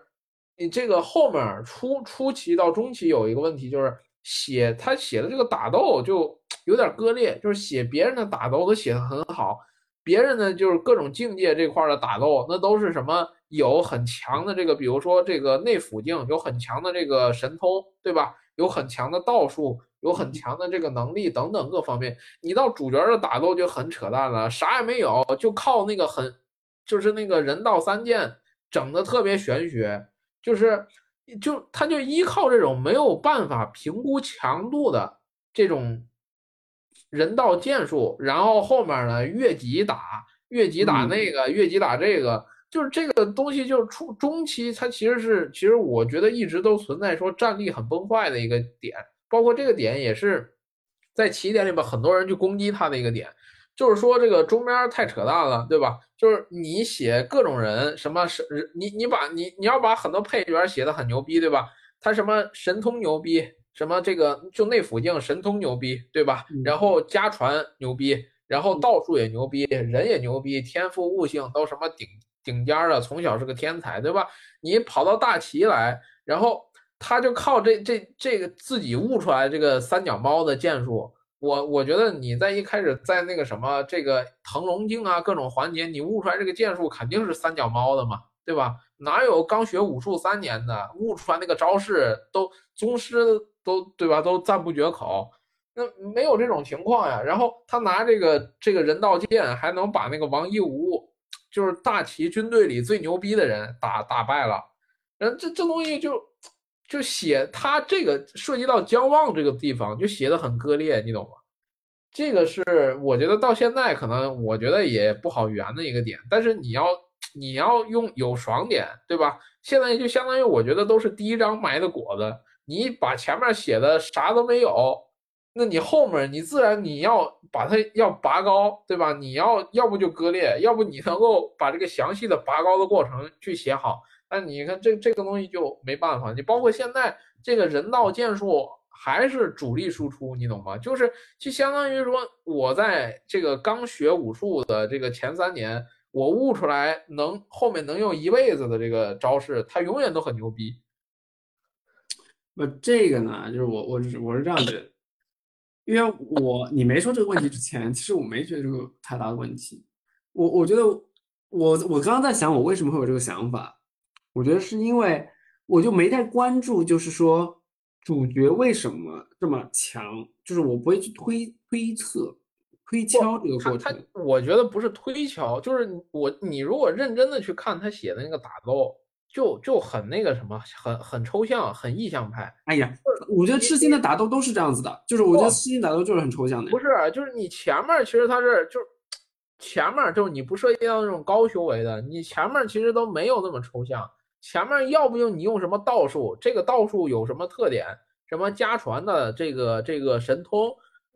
Speaker 2: 你这个后面初初期到中期有一个问题，就是写他写的这个打斗就 有点割裂，就是写别人的打斗都写的很好，别人呢就是各种境界这块的打斗那都是什么有很强的这个，比如说这个内府境有很强的这个神通，对吧？有很强的道术。有很强的这个能力等等各方面，你到主角的打斗就很扯淡了，啥也没有，就靠那个很，就是那个人道三剑整的特别玄学，就是就他就依靠这种没有办法评估强度的这种人道剑术，然后后面呢越级打，越级打那个，越级打这个，就是这个东西就出中期，它其实是其实我觉得一直都存在说战力很崩坏的一个点。包括这个点也是在起点里边很多人去攻击他的一个点，就是说这个中间太扯淡了，对吧？就是你写各种人什么是你你把你你要把很多配角写的很牛逼，对吧？他什么神通牛逼，什么这个就内辅境神通牛逼，对吧？然后家传牛逼，然后道术也牛逼，人也牛逼，天赋悟性都什么顶顶尖的，从小是个天才，对吧？你跑到大齐来，然后。他就靠这这这个自己悟出来这个三脚猫的剑术，我我觉得你在一开始在那个什么这个腾龙镜啊各种环节，你悟出来这个剑术肯定是三脚猫的嘛，对吧？哪有刚学武术三年的悟出来那个招式都宗师都对吧？都赞不绝口，那没有这种情况呀。然后他拿这个这个人道剑，还能把那个王一无，就是大齐军队里最牛逼的人打打败了，人这这东西就。就写他这个涉及到江望这个地方，就写的很割裂，你懂吗？这个是我觉得到现在可能我觉得也不好圆的一个点。但是你要你要用有爽点，对吧？现在就相当于我觉得都是第一章埋的果子，你把前面写的啥都没有，那你后面你自然你要把它要拔高，对吧？你要要不就割裂，要不你能够把这个详细的拔高的过程去写好。那你看这这个东西就没办法，你包括现在这个人道剑术还是主力输出，你懂吗？就是就相当于说，我在这个刚学武术的这个前三年，我悟出来能后面能用一辈子的这个招式，它永远都很牛逼。
Speaker 3: 不，这个呢，就是我我是我是这样觉得，因为我你没说这个问题之前，其实我没觉得这个太大的问题。我我觉得我我刚刚在想，我为什么会有这个想法。我觉得是因为我就没太关注，就是说主角为什么这么强，就是我不会去推推测、推敲这个过程。
Speaker 2: 他我觉得不是推敲，就是我你如果认真的去看他写的那个打斗，就就很那个什么，很很抽象，很意象派。
Speaker 3: 哎呀，我觉得赤心的打斗都是这样子的，就是我觉得赤心打斗就是很抽象的。
Speaker 2: 不是，就是你前面其实他是就是前面就是你不涉及到那种高修为的，你前面其实都没有那么抽象。前面要不就你用什么道术，这个道术有什么特点？什么家传的这个这个神通，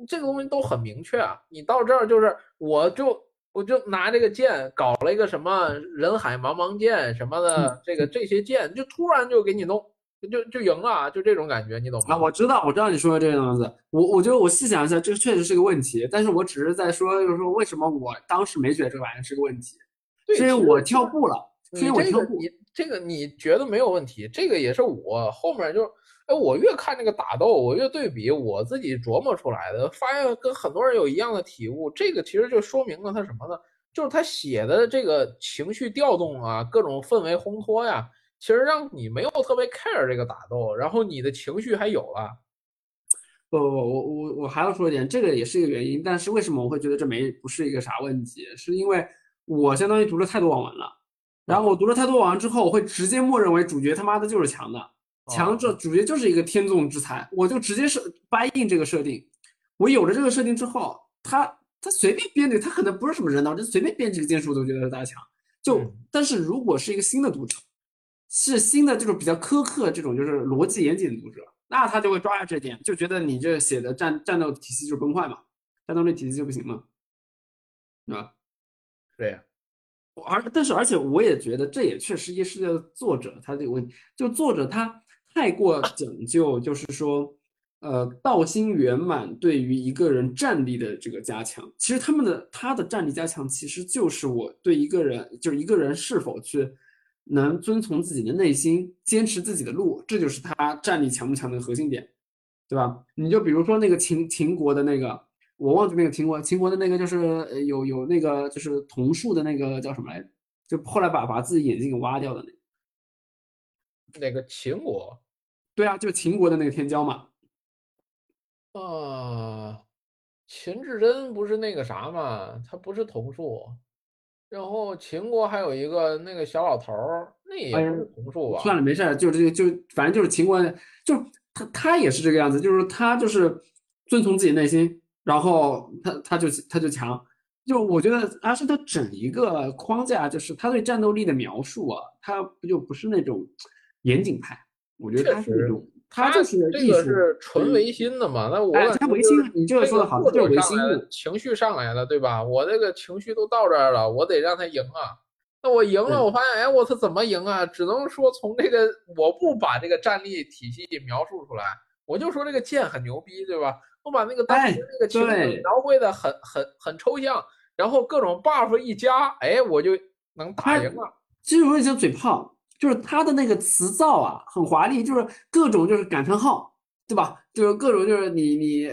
Speaker 2: 这个东西都很明确啊。你到这儿就是，我就我就拿这个剑搞了一个什么人海茫茫剑什么的，这个这些剑就突然就给你弄，就就赢了，就这种感觉，你懂吗？
Speaker 3: 啊，我知道，我知道你说的这个样子。我我觉得我细想一下，这个确实是个问题。但是我只是在说，就是说为什么我当时没觉得这个玩意是个问题？
Speaker 2: 因
Speaker 3: 为我跳步了，所以我跳步。
Speaker 2: 这个你觉得没有问题？这个也是我后面就，哎，我越看这个打斗，我越对比，我自己琢磨出来的，发现跟很多人有一样的体悟。这个其实就说明了他什么呢？就是他写的这个情绪调动啊，各种氛围烘托呀，其实让你没有特别 care 这个打斗，然后你的情绪还有了。
Speaker 3: 不不不，我我我还要说一点，这个也是一个原因。但是为什么我会觉得这没不是一个啥问题？是因为我相当于读了太多网文了，然后我读了太多网文之后，我会直接默认为主角他妈的就是强的，强这主角就是一个天纵之才，我就直接是 buy in 这个设定。我有了这个设定之后，他他随便编的，他可能不是什么人脑，就随便编几个剑术都觉得是大强。就但是如果是一个新的读者，是新的这种比较苛刻这种就是逻辑严谨的读者。那他就会抓住这点，就觉得你这写的战战斗体系就是崩坏嘛，战斗力体系就不行嘛，对吧？
Speaker 2: 对呀，
Speaker 3: 而但是而且我也觉得这也确实也是作者他这个问题，就作者他太过讲究，就是说，呃，道心圆满对于一个人战力的这个加强，其实他们的他的战力加强其实就是我对一个人，就是一个人是否去。能遵从自己的内心，坚持自己的路，这就是他战力强不强的核心点，对吧？你就比如说那个秦秦国的那个，我忘记那个秦国，秦国的那个就是有有那个就是桐树的那个叫什么来着？就后来把把自己眼睛给挖掉的那
Speaker 2: 个，那个秦国？
Speaker 3: 对啊，就秦国的那个天骄嘛。
Speaker 2: 啊，秦至真不是那个啥嘛？他不是桐树。然后秦国还有一个那个小老头儿，那也是桐树吧？
Speaker 3: 算了，没事儿，就这个就反正就是秦国，就他他也是这个样子，就是他就是遵从自己内心，然后他他就他就强。就我觉得阿是他整一个框架，就是他对战斗力的描述啊，他不就不是那种严谨派？我觉得他是那种。
Speaker 2: 他
Speaker 3: 就是
Speaker 2: 这个是纯唯心的嘛？那我
Speaker 3: 他唯心，你这个说的好，就是唯心
Speaker 2: 情绪上来了，对吧？我这个情绪都到这儿了，我得让他赢啊！那我赢了，我发现，哎，我他，怎么赢啊？只能说从这个，我不把这个战力体系描述出来，我就说这个剑很牛逼，对吧？我把那个当时那个情景描绘的很很很抽象，然后各种 buff 一加，哎，我就能打赢了。
Speaker 3: 其实有点像嘴炮。就是他的那个词造啊，很华丽，就是各种就是感叹号，对吧？就是各种就是你你，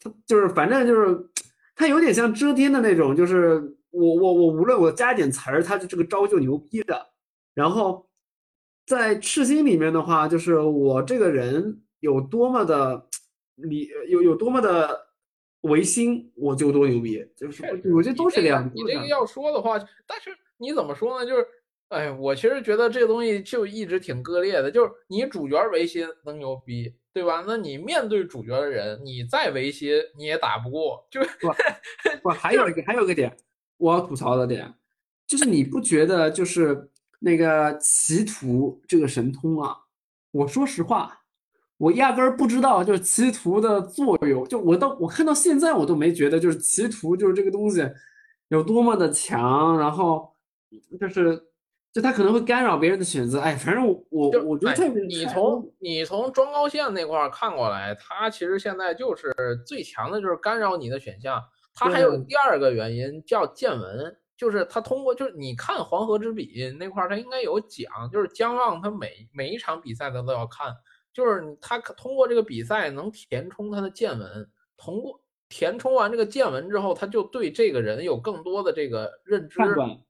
Speaker 3: 他就是反正就是，他有点像遮天的那种，就是我我我无论我加点词儿，他就这个招就牛逼的。然后在赤心里面的话，就是我这个人有多么的理有有多么的唯心，我就多牛逼。就是我觉得都是这样。
Speaker 2: 你这个要说的话，但是你怎么说呢？就是。哎，我其实觉得这个东西就一直挺割裂的，就是你主角唯心能牛逼，对吧？那你面对主角的人，你再唯心你也打不过，就
Speaker 3: 不不 还有一个还有一个点我要吐槽的点，就是你不觉得就是那个歧途这个神通啊？我说实话，我压根儿不知道就是歧途的作用，就我到我看到现在我都没觉得就是歧途就是这个东西有多么的强，然后就是。就他可能会干扰别人的选择，哎，反正我我我觉得
Speaker 2: 你从你从庄高线那块儿看过来，他其实现在就是最强的，就是干扰你的选项。他还有第二个原因叫见闻，就是他通过就是你看黄河之笔那块儿，他应该有讲，就是姜望他每每一场比赛他都要看，就是他通过这个比赛能填充他的见闻，通过。填充完这个见闻之后，他就对这个人有更多的这个认知，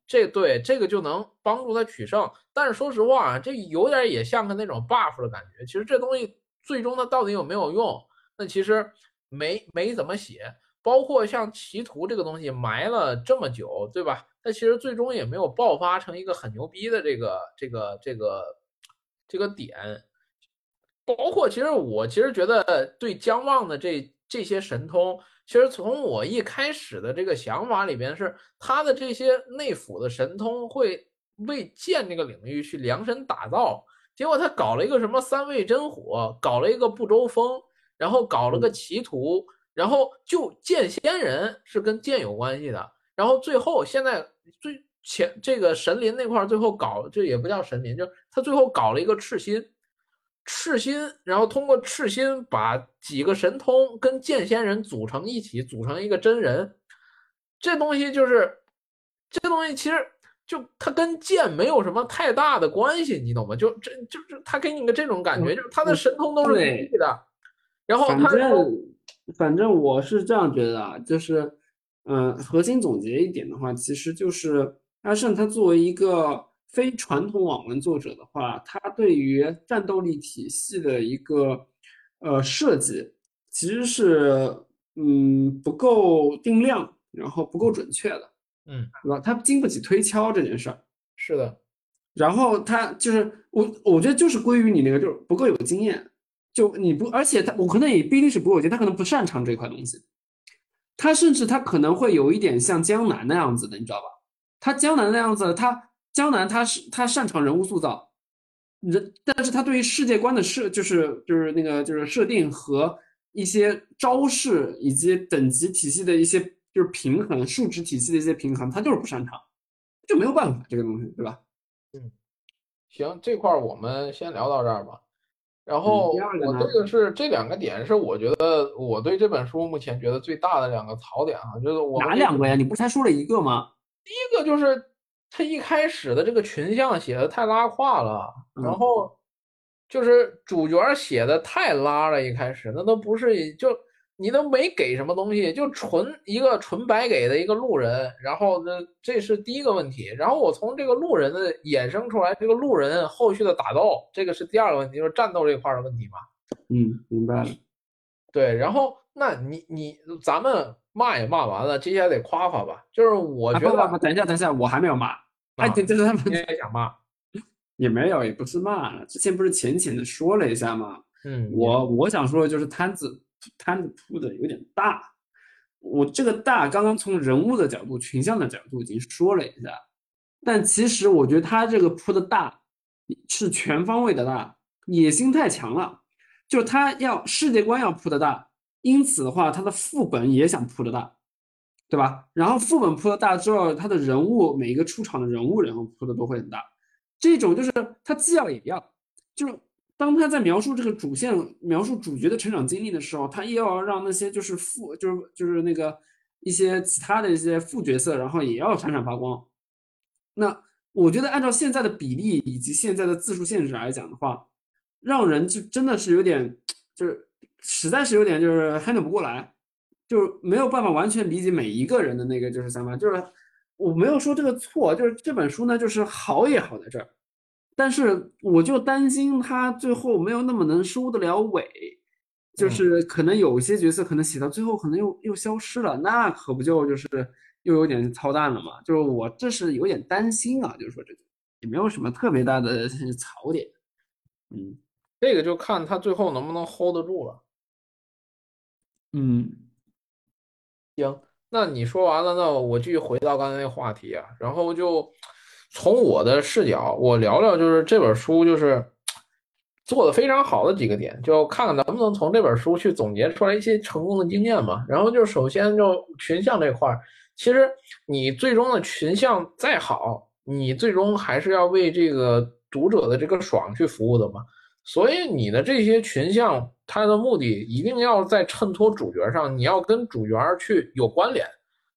Speaker 2: 这对这个就能帮助他取胜。但是说实话啊，这有点也像个那种 buff 的感觉。其实这东西最终它到底有没有用，那其实没没怎么写。包括像歧途这个东西埋了这么久，对吧？它其实最终也没有爆发成一个很牛逼的这个这个这个这个点。包括其实我其实觉得对姜望的这这些神通。其实从我一开始的这个想法里边，是他的这些内府的神通会为剑这个领域去量身打造。结果他搞了一个什么三味真火，搞了一个不周风，然后搞了个歧途，然后就剑仙人是跟剑有关系的。然后最后现在最前这个神林那块最后搞，这也不叫神林，就他最后搞了一个赤心。赤心，然后通过赤心把几个神通跟剑仙人组成一起，组成一个真人。这东西就是，这东西其实就它跟剑没有什么太大的关系，你懂吗？就这就是他给你个这种感觉，就是他的神通都是独立的。然后
Speaker 3: 反正反正我是这样觉得啊，就是嗯，核心总结一点的话，其实就是阿胜他作为一个非传统网文作者的话，他对于战斗力体系的一个呃设计，其实是嗯不够定量，然后不够准确的，
Speaker 2: 嗯，
Speaker 3: 对吧？他经不起推敲这件事儿。
Speaker 2: 是的，
Speaker 3: 然后他就是我，我觉得就是归于你那个，就是不够有经验。就你不，而且他我可能也不一定是不够有经验，他可能不擅长这块东西。他甚至他可能会有一点像江南那样子的，你知道吧？他江南那样子，他江南他是他擅长人物塑造，人，但是他对于世界观的设，就是就是那个就是设定和一些招式以及等级体系的一些就是平衡，数值体系的一些平衡，他就是不擅长，就没有办法这个东西，对吧？
Speaker 2: 嗯行，这块儿我们先聊到这儿吧。然后我这个是这两个点是我觉得我对这本书目前觉得最大的两个槽点啊，就是我
Speaker 3: 哪两个呀？你不才说了一个吗？
Speaker 2: 第一个就是他一开始的这个群像写的太拉胯了，然
Speaker 3: 嗯
Speaker 2: 后就是主角写的太拉了，一开始那都不是就你都没给什么东西，就纯一个纯白给的一个路人，然后呢这是第一个问题，然后我从这个路人的衍生出来这个路人后续的打斗，这个是第二个问题，就是战斗这块儿的问题嘛。
Speaker 3: 嗯，明白了。
Speaker 2: 对，然后那你你咱们骂也骂完了，接下来得夸夸吧，就是我觉得
Speaker 3: 啊不不不，等一下等一下，我还没有骂。哎，
Speaker 2: 啊
Speaker 3: 对，就是他们
Speaker 2: 你也想骂，
Speaker 3: 也没有，也不是骂，之前不是浅浅的说了一下吗？
Speaker 2: 嗯，
Speaker 3: 我我想说的就是摊子摊子铺的有点大，我这个大刚刚从人物的角度、群像的角度已经说了一下，但其实我觉得他这个铺的大是全方位的大，野心太强了，就是他要世界观要铺的大，因此的话，他的副本也想铺的大，对吧？然后副本铺的大之后，他的人物每一个出场的人物，然后铺的都会很大，这种就是他既要也要，就是当他在描述这个主线、描述主角的成长经历的时候，他又要让那些就是副，就是就是那个一些其他的一些副角色，然后也要闪闪发光。那我觉得按照现在的比例以及现在的字数限制来讲的话，让人就真的是有点，就是实在是有点就是 handle 不过来，就是没有办法完全理解每一个人的那个就是想法，就是我没有说这个错，就是这本书呢，就是好也好在这儿，但是我就担心他最后没有那么能收得了尾，就
Speaker 2: 嗯
Speaker 3: 是可能有一些角色可能写到最后可能又又消失了，那可不就就是又有点操蛋了嘛？就是我这是有点担心啊，就是说这个也没有什么特别大的 槽点，嗯
Speaker 2: 这个就看他最后能不能 hold 得住了。
Speaker 3: 嗯
Speaker 2: 行，那你说完了，那我继续回到刚才那个话题啊，然后就从我的视角，我聊聊就是这本书就是做的非常好的几个点，就看看能不能从这本书去总结出来一些成功的经验嘛。然后就首先就群像这块儿，其实你最终的群像再好，你最终还是要为这个读者的这个爽去服务的嘛。所以你的这些群像，它的目的一定要在衬托主角上，你要跟主角去有关联，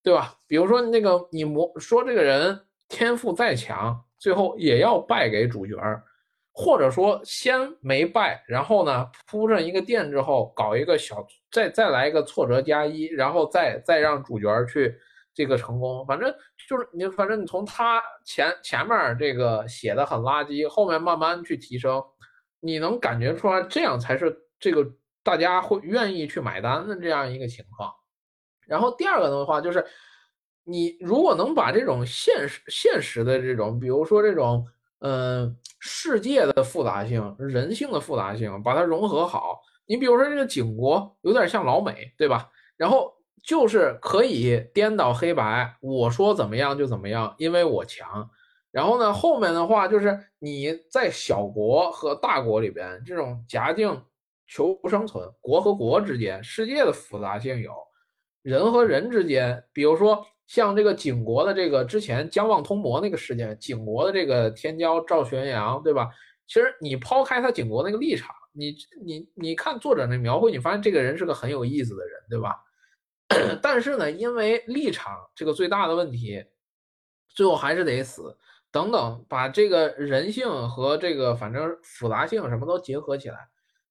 Speaker 2: 对吧？比如说那个你魔说这个人天赋再强，最后也要败给主角，或者说先没败，然后呢铺上一个垫之后，搞一个小再再来一个挫折加一，然后再再让主角去这个成功。反正就是你，反正你从他前前面这个写的很垃圾，后面慢慢去提升。你能感觉出来，这样才是这个大家会愿意去买单的这样一个情况。然后第二个的话，就是你如果能把这种现实现实的这种，比如说这种嗯、世界的复杂性、人性的复杂性，把它融合好。你比如说这个景国有点像老美，对吧？然后就是可以颠倒黑白，我说怎么样就怎么样，因为我强。然后呢，后面的话就是你在小国和大国里边这种夹境求生存，国和国之间世界的复杂性有，人和人之间，比如说像这个景国的这个之前姜望通魔那个事件，景国的这个天骄赵玄阳，对吧？其实你抛开他景国那个立场，你你你看作者那描绘，你发现这个人是个很有意思的人，对吧？但是呢，因为立场这个最大的问题，最后还是得死。等等，把这个人性和这个反正复杂性什么都结合起来，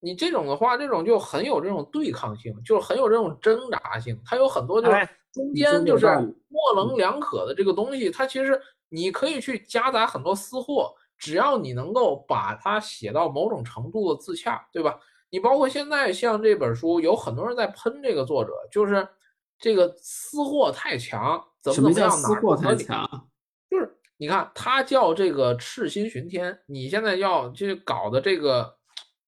Speaker 2: 你这种的话，这种就很有这种对抗性，就是很有这种挣扎性，它有很多就是中间就是模棱两可的这个东西，它其实你可以去夹杂很多私货，只要你能够把它写到某种程度的自洽，对吧？你包括现在像这本书，有很多人在喷这个作者，就是这个私货太强，怎么怎么样，哪
Speaker 3: 货太强？
Speaker 2: 就是你看他叫这个赤心巡天，你现在要就搞的这个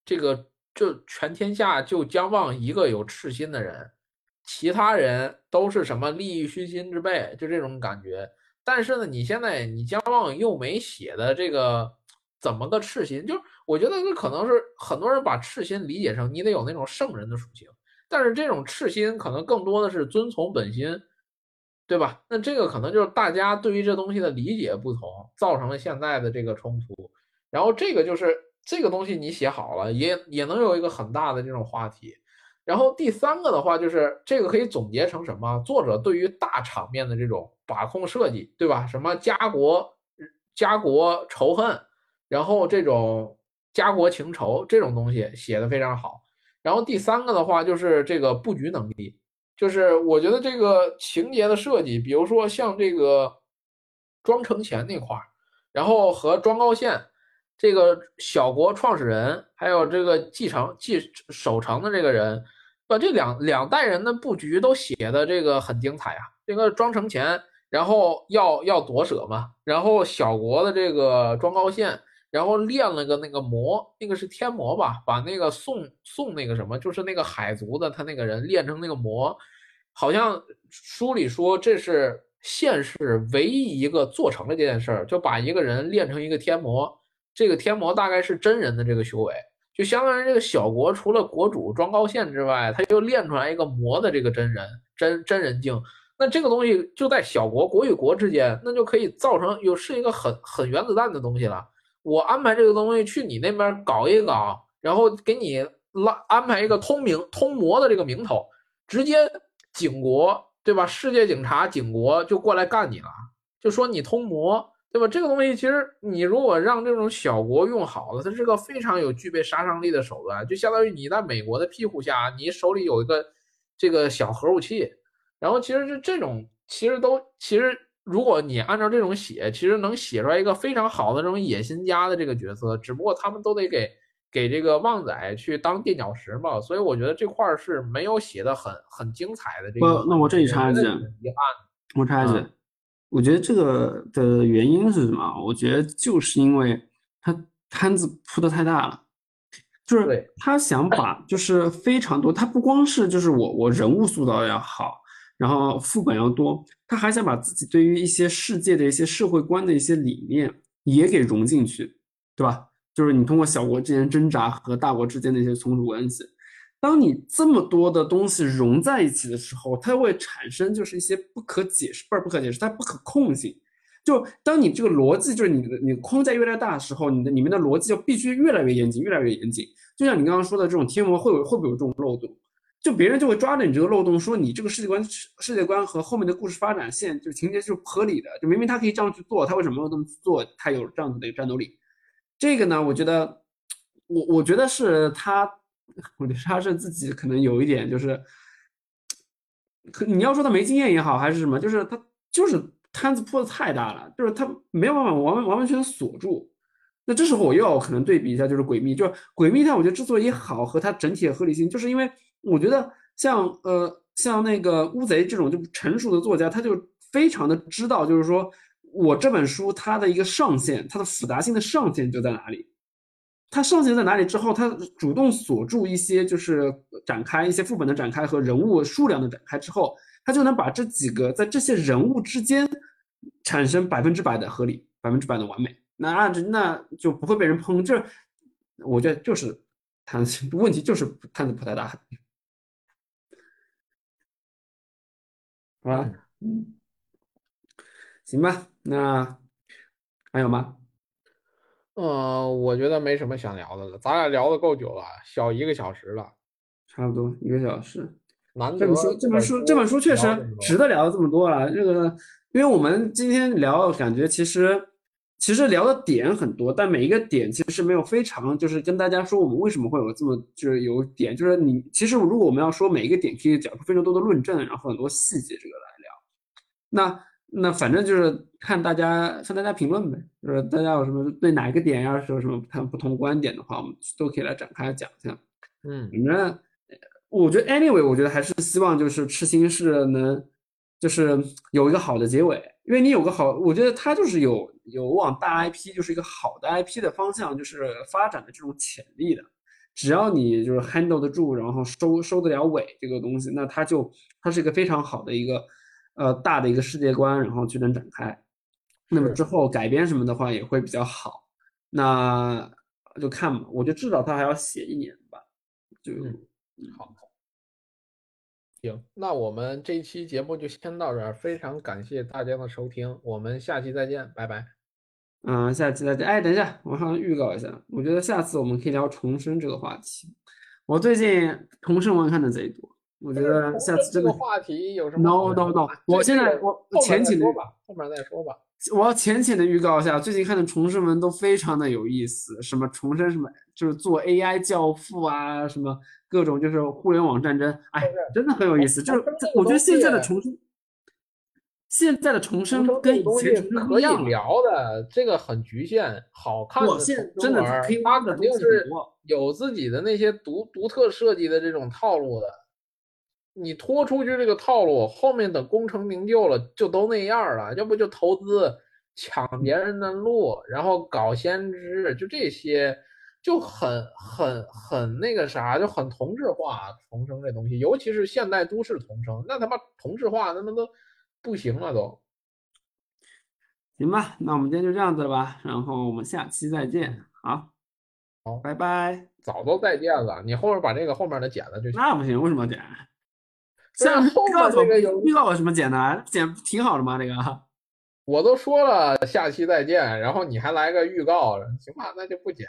Speaker 2: 这个，就全天下就将望一个有赤心的人。其他人都是什么利欲熏心之辈，就这种感觉。但是呢，你现在你姜望又没写的这个怎么个赤心，就是我觉得这可能是很多人把赤心理解成你得有那种圣人的属性，但是这种赤心可能更多的是遵从本心，对吧？那这个可能就是大家对于这东西的理解不同，造成了现在的这个冲突。然后这个就是这个东西你写好了，也也能有一个很大的这种话题。然后第三个的话，就是这个可以总结成什么？作者对于大场面的这种把控设计，对吧？什么家国家国仇恨，然后这种家国情仇这种东西写的非常好。然后第三个的话，就是这个布局能力，就是我觉得这个情节的设计，比如说像这个庄承乾那块儿，然后和庄高线。这个小国创始人，还有这个继承继守城的这个人，把这两两代人的布局都写的这个很精彩啊。这个庄城前，然后要要夺舍嘛，然后小国的这个庄高宪，然后练了个那个魔，那个是天魔吧，把那个宋宋那个什么，就是那个海族的他那个人练成那个魔，好像书里说这是现世唯一一个做成了这件事儿，就把一个人练成一个天魔。这个天魔大概是真人的这个修为，就相当于这个小国除了国主庄高宪之外，他又练出来一个魔的这个真人真真人境。那这个东西就在小国国与国之间，那就可以造成有是一个很很原子弹的东西了。我安排这个东西去你那边搞一搞，然后给你拉安排一个通名通魔的这个名头，直接警国对吧？世界警察警国就过来干你了，就说你通魔。对吧？这个东西其实你如果让这种小国用好了，它是个非常有具备杀伤力的手段，就相当于你在美国的庇护下，你手里有一个这个小核武器。然后其实是这种，其实都其实如果你按照这种写，其实能写出来一个非常好的这种野心家的这个角色。只不过他们都得给给这个旺仔去当垫脚石嘛，所以我觉得这块是没有写的很很精彩的。这个
Speaker 3: 那我这里插一句，遗
Speaker 2: 憾，
Speaker 3: 我插一句。我觉得这个的原因是什么？我觉得就是因为他摊子铺的太大了，就是他想把就是非常多，他不光是就是我我人物塑造要好，然后副本要多，他还想把自己对于一些世界的一些社会观的一些理念也给融进去，对吧？就是你通过小国之间挣扎和大国之间的一些从属关系。当你这么多的东西融在一起的时候，它会产生就是一些不可解释，不是不可解释，它不可控性。就当你这个逻辑就是你的你框架越来越大的时候，你的里面的逻辑就必须越来越严谨，越来越严谨。就像你刚刚说的这种天魔会有会不会有这种漏洞？就别人就会抓着你这个漏洞，说你这个世界观世界观和后面的故事发展线就情节是不合理的。就明明他可以这样去做，他为什么要这么做？他有这样子的一个战斗力。这个呢，我觉得我我觉得是他。我觉得他是自己可能有一点，就是，可你要说他没经验也好，还是什么，就是他就是摊子铺的太大了，就是他没有办法完完完全全锁住。那这时候我又要可能对比一下，就是诡秘，就是诡秘它我觉得之所以好和它整体的合理性，就是因为我觉得像呃像那个乌贼这种就成熟的作家，他就非常的知道，就是说我这本书它的一个上限，它的复杂性的上限就在哪里。他上限在哪里之后，他主动锁住一些，就是展开一些副本的展开和人物数量的展开之后，他就能把这几个在这些人物之间产生百分之百的合理，百分之百的完美。那按着那就不会被人喷。这我觉得就是摊子 问题，就是摊子不太大。好吧，嗯，行吧，那还有吗？
Speaker 2: 嗯，我觉得没什么想聊的了，咱俩聊的够久了，小一个小时了，
Speaker 3: 差不多一个小时。
Speaker 2: 难
Speaker 3: 这本书，这本书，这本书确实值得聊这么多了。这个，因为我们今天聊，感觉其实其实聊的点很多，但每一个点其实没有非常，就是跟大家说我们为什么会有这么就是有点，就是你其实如果我们要说每一个点，可以讲出非常多的论证，然后很多细节这个来聊。那那反正就是看大家看大家评论呗，就是大家有什么对哪一个点要是有什么看不同观点的话，我们都可以来展开讲一下。
Speaker 2: 嗯
Speaker 3: 反正我觉得 anyway，我觉得还是希望就是痴心是能就是有一个好的结尾，因为你有个好，我觉得它就是有有往大 IP 就是一个好的 IP 的方向，就是发展的这种潜力的。只要你就是 handle 得住，然后收收得了尾这个东西，那它就它是一个非常好的一个呃大的一个世界观，然后去能展开。那么之后改编什么的话也会比较好，那就看吧。我觉得至少他还要写一年吧，就
Speaker 2: 嗯好，行，那我们这一期节目就先到这儿，非常感谢大家的收听，我们下期再见，拜拜。
Speaker 3: 嗯，下期再见。哎，等一下，我好像预告一下，我觉得下次我们可以聊重生这个话题。我最近重生文看的贼多，我觉得下次
Speaker 2: 这个话题有什么
Speaker 3: no no no，我现在我浅浅的
Speaker 2: 后面再说吧。
Speaker 3: 我要浅浅的预告一下，最近看的重生文都非常的有意思，什么重生什么，就是做 AI 教父啊，什么各种就是互联网战争，哎，真的很有意思。就是我觉得现在的重生，现在的重
Speaker 2: 重生
Speaker 3: 生跟以前重生不
Speaker 2: 可以。聊的，这个很局限。好看的
Speaker 3: 真的
Speaker 2: 生文儿
Speaker 3: 可以
Speaker 2: 它肯定是。有自己的那些独独特设计的这种套路的。你拖出去这个套路，后面等功成名就了，就都那样了。要不就投资抢别人的路，然后搞先知，就这些，就很很很那个啥，就很同质化。重生这东西，尤其是现代都市重生，那他妈同质化，那他妈都不行了都。
Speaker 3: 行吧，那我们今天就这样子了吧，然后我们下期再见。好，
Speaker 2: 好
Speaker 3: 拜拜。
Speaker 2: 早都再见了，你后面把这个后面的剪了就行。
Speaker 3: 那不行，为什么要剪？像预告，
Speaker 2: 这个有
Speaker 3: 预告有什么剪的？剪挺好的吗。那个
Speaker 2: 我都说了，下期再见。然后你还来个预告，行吧？那就不剪。